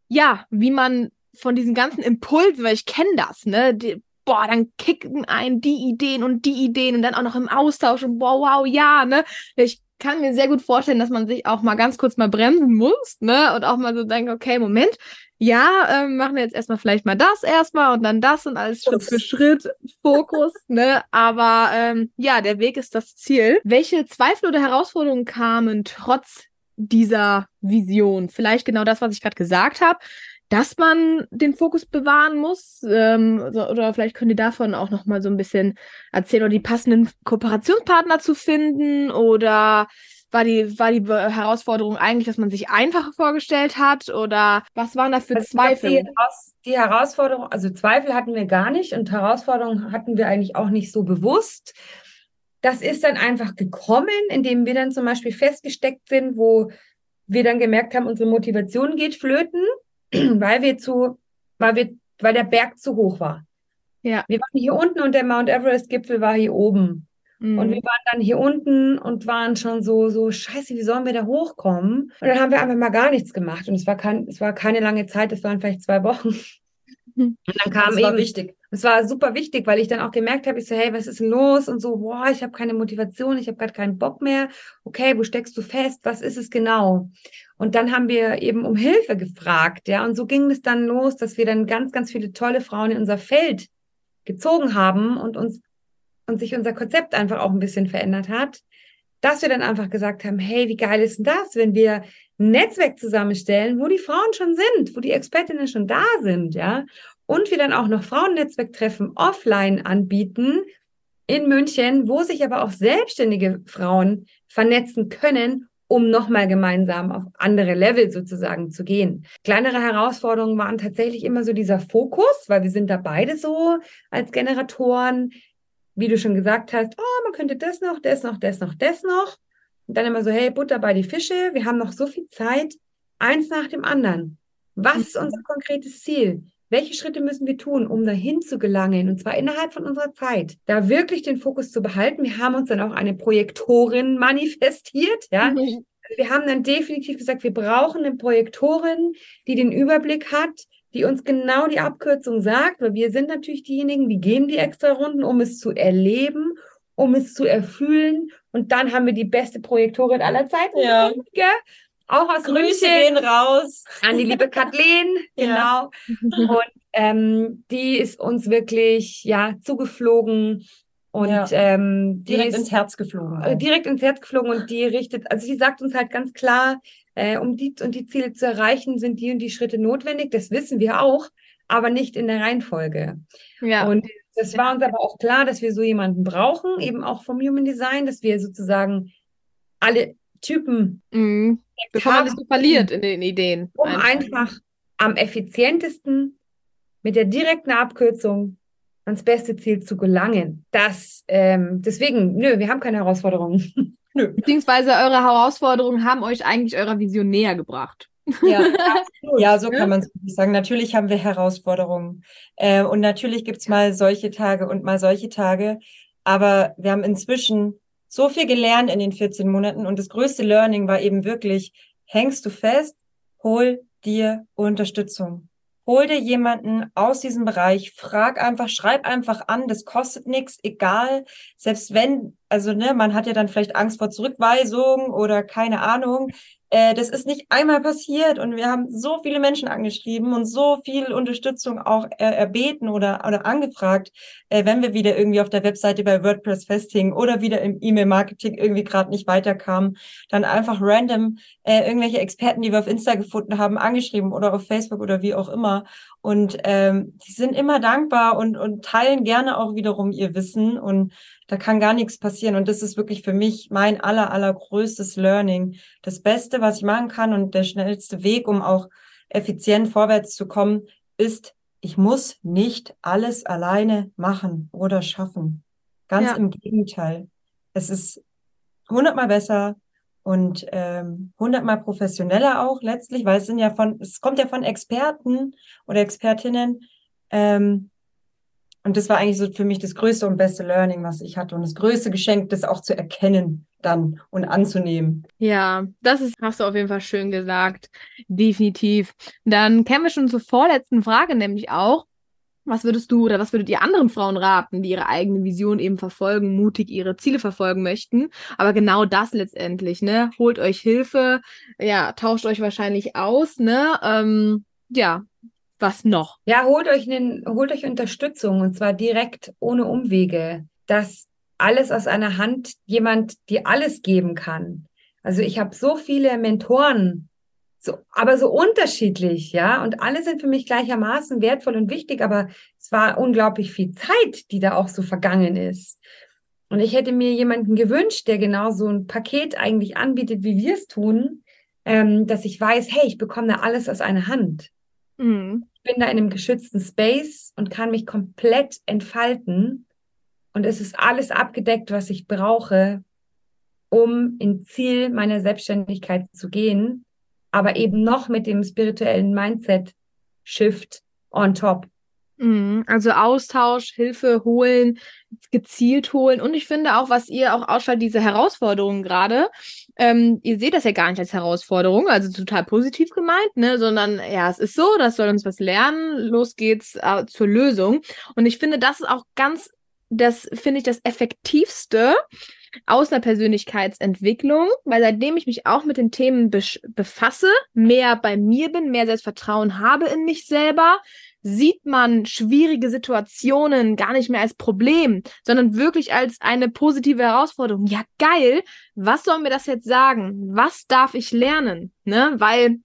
ja, wie man von diesen ganzen Impulsen, weil ich kenne das, ne? Die, boah, dann kicken ein die Ideen und die Ideen und dann auch noch im Austausch und boah, wow, ja, ne? Ich kann mir sehr gut vorstellen, dass man sich auch mal ganz kurz mal bremsen muss, ne? Und auch mal so denkt, okay, Moment, ja, ähm, machen wir jetzt erstmal vielleicht mal das erstmal und dann das und alles Schritt für Schritt, Fokus, ne? Aber ähm, ja, der Weg ist das Ziel. Welche Zweifel oder Herausforderungen kamen trotz dieser Vision? Vielleicht genau das, was ich gerade gesagt habe dass man den Fokus bewahren muss? Ähm, oder vielleicht könnt ihr davon auch noch mal so ein bisschen erzählen oder die passenden Kooperationspartner zu finden oder war die, war die Herausforderung eigentlich, dass man sich einfacher vorgestellt hat? Oder was waren da für also Zweifel? Die, die Herausforderung, also Zweifel hatten wir gar nicht und Herausforderungen hatten wir eigentlich auch nicht so bewusst. Das ist dann einfach gekommen, indem wir dann zum Beispiel festgesteckt sind, wo wir dann gemerkt haben, unsere Motivation geht flöten, weil wir zu, weil wir, weil der Berg zu hoch war. Ja. Wir waren hier unten und der Mount Everest Gipfel war hier oben. Mhm. Und wir waren dann hier unten und waren schon so, so, scheiße, wie sollen wir da hochkommen? Und dann haben wir einfach mal gar nichts gemacht. Und es war kein, es war keine lange Zeit, es waren vielleicht zwei Wochen. Und dann kam das eben, wichtig. Es war super wichtig, weil ich dann auch gemerkt habe, ich so, hey, was ist denn los? Und so, boah, ich habe keine Motivation, ich habe gerade keinen Bock mehr. Okay, wo steckst du fest? Was ist es genau? Und dann haben wir eben um Hilfe gefragt, ja. Und so ging es dann los, dass wir dann ganz, ganz viele tolle Frauen in unser Feld gezogen haben und uns und sich unser Konzept einfach auch ein bisschen verändert hat, dass wir dann einfach gesagt haben, hey, wie geil ist denn das, wenn wir ein Netzwerk zusammenstellen, wo die Frauen schon sind, wo die Expertinnen schon da sind, ja, und wir dann auch noch Frauennetzwerktreffen offline anbieten in München, wo sich aber auch selbstständige Frauen vernetzen können, um nochmal gemeinsam auf andere Level sozusagen zu gehen. Kleinere Herausforderungen waren tatsächlich immer so dieser Fokus, weil wir sind da beide so als Generatoren wie du schon gesagt hast, oh, man könnte das noch, das noch, das noch, das noch. Und dann immer so, hey, Butter bei die Fische, wir haben noch so viel Zeit, eins nach dem anderen. Was ist unser konkretes Ziel? Welche Schritte müssen wir tun, um dahin zu gelangen? Und zwar innerhalb von unserer Zeit. Da wirklich den Fokus zu behalten. Wir haben uns dann auch eine Projektorin manifestiert, ja. Mhm. Wir haben dann definitiv gesagt, wir brauchen eine Projektorin, die den Überblick hat, die uns genau die Abkürzung sagt, weil wir sind natürlich diejenigen, die gehen die extra Runden, um es zu erleben, um es zu erfühlen. Und dann haben wir die beste Projektorin aller Zeiten. Ja. Auch aus Grüße München. gehen raus. An die liebe Kathleen, genau. Und ähm, die ist uns wirklich ja zugeflogen und ja. ähm, direkt ist, ins Herz geflogen. Auch. Direkt ins Herz geflogen und die richtet, also sie sagt uns halt ganz klar, äh, um die und die Ziele zu erreichen, sind die und die Schritte notwendig. Das wissen wir auch, aber nicht in der Reihenfolge. Ja. Und das war uns aber auch klar, dass wir so jemanden brauchen, eben auch vom Human Design, dass wir sozusagen alle Typen mhm. Bevor man das so verliert in den Ideen. Um einfach. einfach am effizientesten mit der direkten Abkürzung ans beste Ziel zu gelangen. Das ähm, deswegen, nö, wir haben keine Herausforderungen. Nö. Beziehungsweise eure Herausforderungen haben euch eigentlich eurer Vision näher gebracht. Ja, ja so kann man es sagen. Natürlich haben wir Herausforderungen. Äh, und natürlich gibt es mal solche Tage und mal solche Tage. Aber wir haben inzwischen so viel gelernt in den 14 Monaten. Und das größte Learning war eben wirklich, hängst du fest, hol dir Unterstützung. Hol dir jemanden aus diesem Bereich, frag einfach, schreib einfach an, das kostet nichts, egal, selbst wenn, also ne, man hat ja dann vielleicht Angst vor Zurückweisung oder keine Ahnung, äh, das ist nicht einmal passiert und wir haben so viele Menschen angeschrieben und so viel Unterstützung auch äh, erbeten oder, oder angefragt, äh, wenn wir wieder irgendwie auf der Webseite bei WordPress festhingen oder wieder im E-Mail-Marketing irgendwie gerade nicht weiterkamen, dann einfach random äh, irgendwelche Experten, die wir auf Insta gefunden haben, angeschrieben oder auf Facebook oder wie auch immer. Und ähm, die sind immer dankbar und, und teilen gerne auch wiederum ihr Wissen und da kann gar nichts passieren. Und das ist wirklich für mich mein aller, allergrößtes Learning. Das Beste, was ich machen kann und der schnellste Weg, um auch effizient vorwärts zu kommen, ist, ich muss nicht alles alleine machen oder schaffen. Ganz ja. im Gegenteil. Es ist hundertmal besser und ähm, hundertmal professioneller auch letztlich, weil es sind ja von, es kommt ja von Experten oder Expertinnen, ähm, und das war eigentlich so für mich das größte und beste Learning, was ich hatte. Und das größte Geschenk, das auch zu erkennen dann und anzunehmen. Ja, das ist, hast du auf jeden Fall schön gesagt. Definitiv. Dann kämen wir schon zur vorletzten Frage, nämlich auch, was würdest du oder was würdet ihr anderen Frauen raten, die ihre eigene Vision eben verfolgen, mutig ihre Ziele verfolgen möchten? Aber genau das letztendlich, ne? Holt euch Hilfe, ja, tauscht euch wahrscheinlich aus, ne? Ähm, ja, was noch? Ja, holt euch, einen, holt euch Unterstützung und zwar direkt ohne Umwege, dass alles aus einer Hand jemand dir alles geben kann. Also ich habe so viele Mentoren, so, aber so unterschiedlich, ja, und alle sind für mich gleichermaßen wertvoll und wichtig, aber es war unglaublich viel Zeit, die da auch so vergangen ist. Und ich hätte mir jemanden gewünscht, der genau so ein Paket eigentlich anbietet, wie wir es tun, ähm, dass ich weiß, hey, ich bekomme da alles aus einer Hand. Mhm. Ich bin da in einem geschützten Space und kann mich komplett entfalten. Und es ist alles abgedeckt, was ich brauche, um ins Ziel meiner Selbstständigkeit zu gehen, aber eben noch mit dem spirituellen Mindset-Shift on top. Mhm. Also Austausch, Hilfe holen, gezielt holen. Und ich finde auch, was ihr auch ausschaltet, diese Herausforderungen gerade. Ähm, ihr seht das ja gar nicht als Herausforderung, also total positiv gemeint, ne? Sondern ja, es ist so, das soll uns was lernen. Los geht's äh, zur Lösung. Und ich finde, das ist auch ganz, das finde ich das effektivste aus einer Persönlichkeitsentwicklung, weil seitdem ich mich auch mit den Themen befasse, mehr bei mir bin, mehr Selbstvertrauen habe in mich selber, sieht man schwierige Situationen gar nicht mehr als Problem, sondern wirklich als eine positive Herausforderung. Ja, geil. Was soll mir das jetzt sagen? Was darf ich lernen? Ne? Weil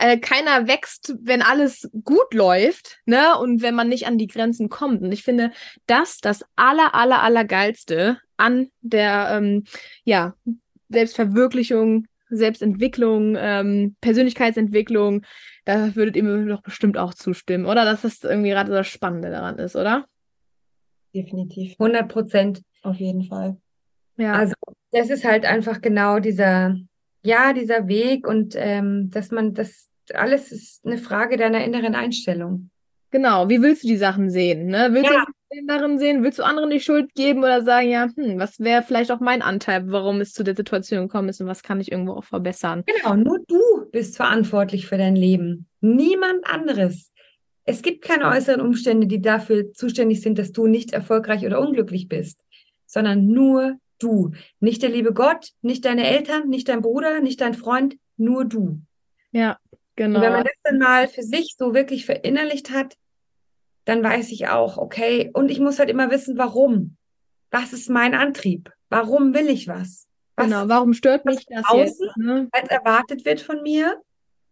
äh, keiner wächst, wenn alles gut läuft, ne? Und wenn man nicht an die Grenzen kommt. Und ich finde, das das aller, aller, aller geilste an der, ähm, ja, Selbstverwirklichung Selbstentwicklung, ähm, Persönlichkeitsentwicklung, da würdet ihr mir doch bestimmt auch zustimmen, oder? Dass das irgendwie gerade das Spannende daran ist, oder? Definitiv. 100 Prozent. Auf jeden Fall. Ja. Also, das ist halt einfach genau dieser, ja, dieser Weg und ähm, dass man das alles ist eine Frage deiner inneren Einstellung. Genau, wie willst du die Sachen sehen? Ne? Willst ja. du darin sehen? Willst du anderen die Schuld geben oder sagen, ja, hm, was wäre vielleicht auch mein Anteil, warum es zu der Situation gekommen ist und was kann ich irgendwo auch verbessern? Genau, nur du bist verantwortlich für dein Leben. Niemand anderes. Es gibt keine äußeren Umstände, die dafür zuständig sind, dass du nicht erfolgreich oder unglücklich bist, sondern nur du. Nicht der liebe Gott, nicht deine Eltern, nicht dein Bruder, nicht dein Freund, nur du. Ja, Genau. Und wenn man das dann mal für sich so wirklich verinnerlicht hat, dann weiß ich auch, okay, und ich muss halt immer wissen, warum. Was ist mein Antrieb? Warum will ich was? was genau, warum stört mich das außen, jetzt? Ne? Als erwartet wird von mir,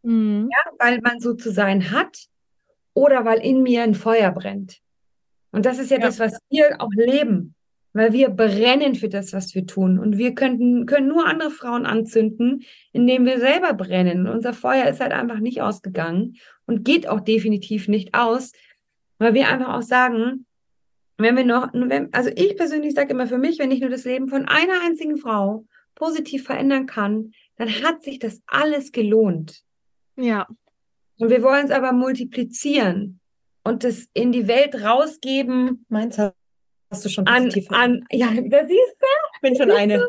mhm. ja, weil man so zu sein hat oder weil in mir ein Feuer brennt. Und das ist ja, ja. das, was wir auch leben weil wir brennen für das, was wir tun. Und wir könnten, können nur andere Frauen anzünden, indem wir selber brennen. Und unser Feuer ist halt einfach nicht ausgegangen und geht auch definitiv nicht aus, weil wir einfach auch sagen, wenn wir noch, wenn, also ich persönlich sage immer für mich, wenn ich nur das Leben von einer einzigen Frau positiv verändern kann, dann hat sich das alles gelohnt. Ja. Und wir wollen es aber multiplizieren und das in die Welt rausgeben. Meins Hast du schon positiv an, an Ja, da siehst du. Ich bin schon eine.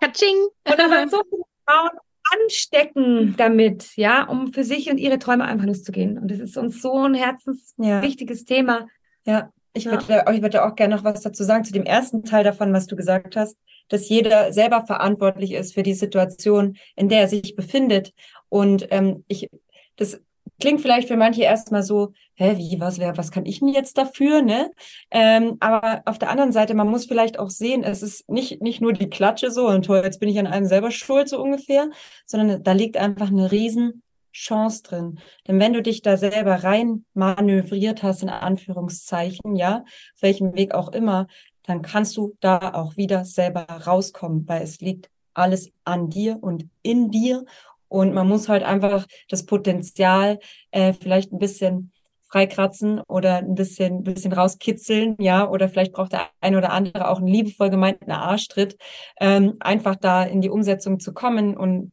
Katsching. Und dann so viele Frauen anstecken damit, ja, um für sich und ihre Träume einfach loszugehen. Und das ist uns so ein herzenswichtiges ja. Thema. Ja, ich ja. würde, ich würde auch gerne noch was dazu sagen zu dem ersten Teil davon, was du gesagt hast, dass jeder selber verantwortlich ist für die Situation, in der er sich befindet. Und ähm, ich, das klingt vielleicht für manche erstmal so, hä, wie, was, wer, was kann ich denn jetzt dafür, ne? Ähm, aber auf der anderen Seite, man muss vielleicht auch sehen, es ist nicht, nicht nur die Klatsche so und toll, jetzt bin ich an einem selber schuld, so ungefähr, sondern da liegt einfach eine riesen Chance drin. Denn wenn du dich da selber rein manövriert hast, in Anführungszeichen, ja, auf welchem Weg auch immer, dann kannst du da auch wieder selber rauskommen, weil es liegt alles an dir und in dir und man muss halt einfach das Potenzial äh, vielleicht ein bisschen freikratzen oder ein bisschen, ein bisschen rauskitzeln, ja, oder vielleicht braucht der eine oder andere auch einen liebevoll gemeinten Arschtritt, ähm, einfach da in die Umsetzung zu kommen und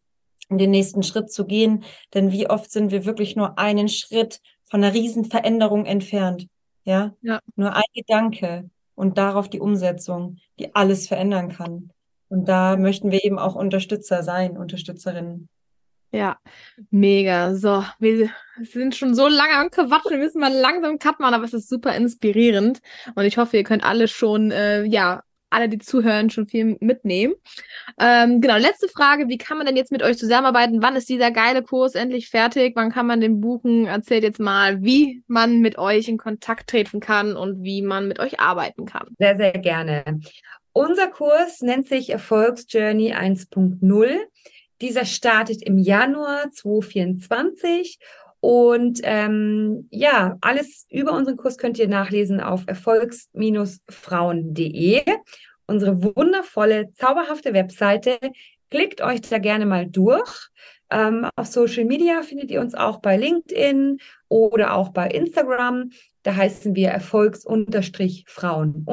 den nächsten Schritt zu gehen. Denn wie oft sind wir wirklich nur einen Schritt von einer riesen Veränderung entfernt, ja? ja. Nur ein Gedanke und darauf die Umsetzung, die alles verändern kann. Und da möchten wir eben auch Unterstützer sein, Unterstützerinnen. Ja, mega. So, wir sind schon so lange am Quatschen, wir müssen mal langsam Cut machen, aber es ist super inspirierend und ich hoffe, ihr könnt alle schon, äh, ja, alle, die zuhören, schon viel mitnehmen. Ähm, genau, letzte Frage, wie kann man denn jetzt mit euch zusammenarbeiten? Wann ist dieser geile Kurs endlich fertig? Wann kann man den buchen? Erzählt jetzt mal, wie man mit euch in Kontakt treten kann und wie man mit euch arbeiten kann. Sehr, sehr gerne. Unser Kurs nennt sich Erfolgsjourney 1.0. Dieser startet im Januar 2024 und ähm, ja, alles über unseren Kurs könnt ihr nachlesen auf erfolgs-frauen.de. unsere wundervolle, zauberhafte Webseite. Klickt euch da gerne mal durch. Ähm, auf Social Media findet ihr uns auch bei LinkedIn oder auch bei Instagram. Da heißen wir Erfolgs-Frauen-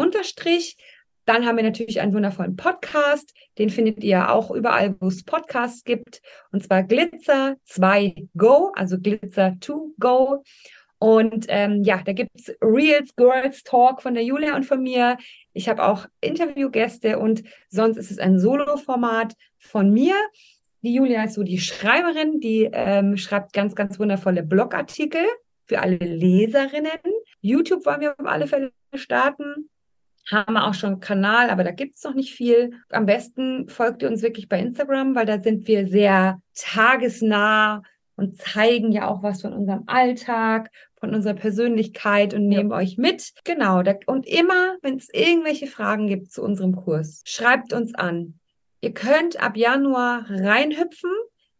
dann haben wir natürlich einen wundervollen Podcast. Den findet ihr auch überall, wo es Podcasts gibt. Und zwar Glitzer 2 Go, also Glitzer 2 Go. Und ähm, ja, da gibt es Reels, Girls Talk von der Julia und von mir. Ich habe auch Interviewgäste und sonst ist es ein Solo-Format von mir. Die Julia ist so die Schreiberin, die ähm, schreibt ganz, ganz wundervolle Blogartikel für alle Leserinnen. YouTube wollen wir auf alle Fälle starten haben wir auch schon einen Kanal, aber da gibt es noch nicht viel. Am besten folgt ihr uns wirklich bei Instagram, weil da sind wir sehr tagesnah und zeigen ja auch was von unserem Alltag, von unserer Persönlichkeit und nehmen ja. euch mit. Genau. Da, und immer, wenn es irgendwelche Fragen gibt zu unserem Kurs, schreibt uns an. Ihr könnt ab Januar reinhüpfen.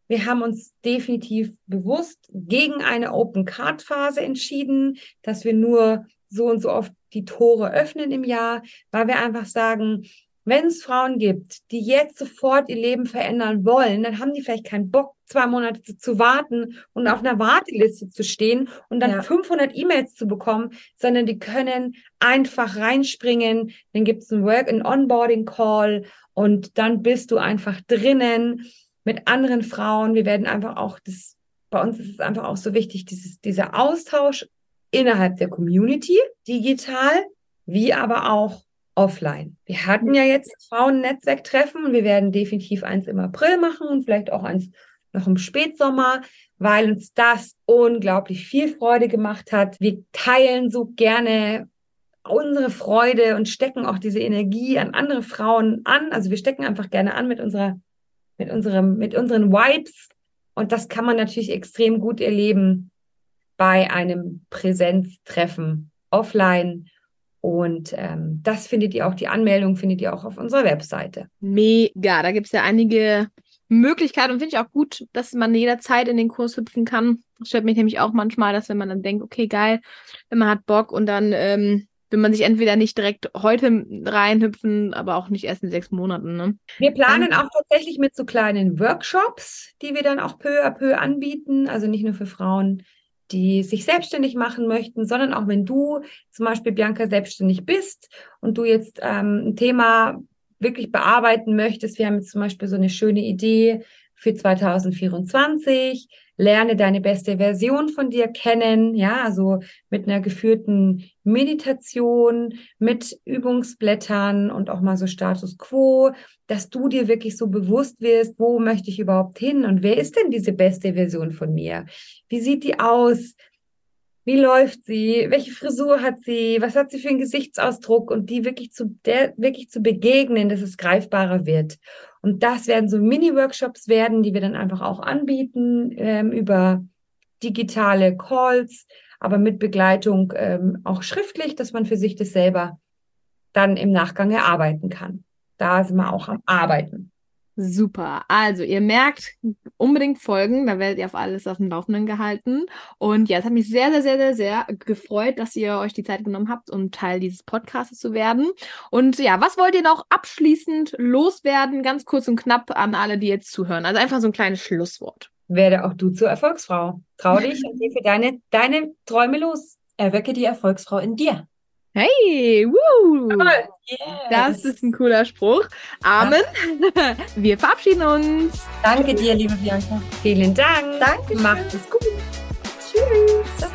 Wir haben uns definitiv bewusst gegen eine Open Card Phase entschieden, dass wir nur so und so oft die Tore öffnen im Jahr, weil wir einfach sagen, wenn es Frauen gibt, die jetzt sofort ihr Leben verändern wollen, dann haben die vielleicht keinen Bock, zwei Monate zu, zu warten und auf einer Warteliste zu stehen und dann ja. 500 E-Mails zu bekommen, sondern die können einfach reinspringen. Dann gibt es ein Work, ein Onboarding Call und dann bist du einfach drinnen mit anderen Frauen. Wir werden einfach auch das, bei uns ist es einfach auch so wichtig, dieses, dieser Austausch innerhalb der Community, digital, wie aber auch offline. Wir hatten ja jetzt Frauen-Netzwerktreffen und wir werden definitiv eins im April machen und vielleicht auch eins noch im Spätsommer, weil uns das unglaublich viel Freude gemacht hat. Wir teilen so gerne unsere Freude und stecken auch diese Energie an andere Frauen an. Also wir stecken einfach gerne an mit unserer, mit unserem, mit unseren Vibes. Und das kann man natürlich extrem gut erleben bei einem Präsenztreffen offline. Und ähm, das findet ihr auch, die Anmeldung findet ihr auch auf unserer Webseite. Mega, da gibt es ja einige Möglichkeiten und finde ich auch gut, dass man jederzeit in den Kurs hüpfen kann. Das stört mich nämlich auch manchmal, dass wenn man dann denkt, okay, geil, wenn man hat Bock und dann ähm, will man sich entweder nicht direkt heute reinhüpfen, aber auch nicht erst in sechs Monaten. Ne? Wir planen auch tatsächlich mit so kleinen Workshops, die wir dann auch peu à peu anbieten. Also nicht nur für Frauen, die sich selbstständig machen möchten, sondern auch wenn du zum Beispiel, Bianca, selbstständig bist und du jetzt ähm, ein Thema wirklich bearbeiten möchtest. Wir haben jetzt zum Beispiel so eine schöne Idee für 2024 lerne deine beste Version von dir kennen, ja, also mit einer geführten Meditation, mit Übungsblättern und auch mal so Status quo, dass du dir wirklich so bewusst wirst, wo möchte ich überhaupt hin und wer ist denn diese beste Version von mir? Wie sieht die aus? Wie läuft sie? Welche Frisur hat sie? Was hat sie für einen Gesichtsausdruck? Und die wirklich zu der, wirklich zu begegnen, dass es greifbarer wird. Und das werden so Mini-Workshops werden, die wir dann einfach auch anbieten ähm, über digitale Calls, aber mit Begleitung ähm, auch schriftlich, dass man für sich das selber dann im Nachgang erarbeiten kann. Da sind wir auch am Arbeiten. Super. Also, ihr merkt, unbedingt folgen, da werdet ihr auf alles auf dem Laufenden gehalten. Und ja, es hat mich sehr, sehr, sehr, sehr, sehr gefreut, dass ihr euch die Zeit genommen habt, um Teil dieses Podcasts zu werden. Und ja, was wollt ihr noch abschließend loswerden, ganz kurz und knapp an alle, die jetzt zuhören? Also einfach so ein kleines Schlusswort. Werde auch du zur Erfolgsfrau. Trau dich und geh für deine, deine Träume los. Erwecke die Erfolgsfrau in dir. Hey, woo! Yes. Das ist ein cooler Spruch. Amen. Wir verabschieden uns. Danke dir, liebe Bianca. Vielen Dank. Danke. Macht es gut. Tschüss.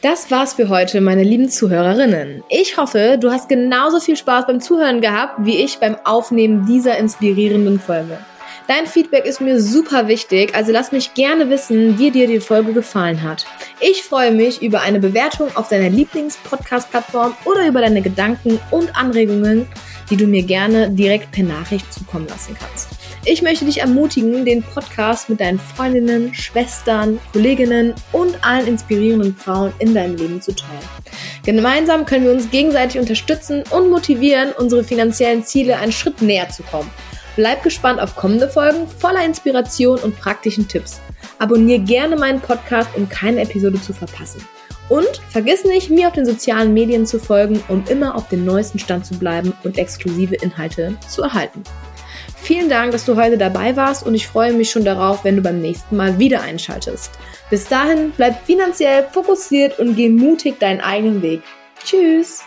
Das war's für heute, meine lieben Zuhörerinnen. Ich hoffe, du hast genauso viel Spaß beim Zuhören gehabt, wie ich beim Aufnehmen dieser inspirierenden Folge. Dein Feedback ist mir super wichtig, also lass mich gerne wissen, wie dir die Folge gefallen hat. Ich freue mich über eine Bewertung auf deiner Lieblings-Podcast-Plattform oder über deine Gedanken und Anregungen, die du mir gerne direkt per Nachricht zukommen lassen kannst. Ich möchte dich ermutigen, den Podcast mit deinen Freundinnen, Schwestern, Kolleginnen und allen inspirierenden Frauen in deinem Leben zu teilen. Gemeinsam können wir uns gegenseitig unterstützen und motivieren, unsere finanziellen Ziele einen Schritt näher zu kommen. Bleib gespannt auf kommende Folgen voller Inspiration und praktischen Tipps. Abonnier gerne meinen Podcast, um keine Episode zu verpassen. Und vergiss nicht, mir auf den sozialen Medien zu folgen, um immer auf dem neuesten Stand zu bleiben und exklusive Inhalte zu erhalten. Vielen Dank, dass du heute dabei warst und ich freue mich schon darauf, wenn du beim nächsten Mal wieder einschaltest. Bis dahin, bleib finanziell fokussiert und geh mutig deinen eigenen Weg. Tschüss!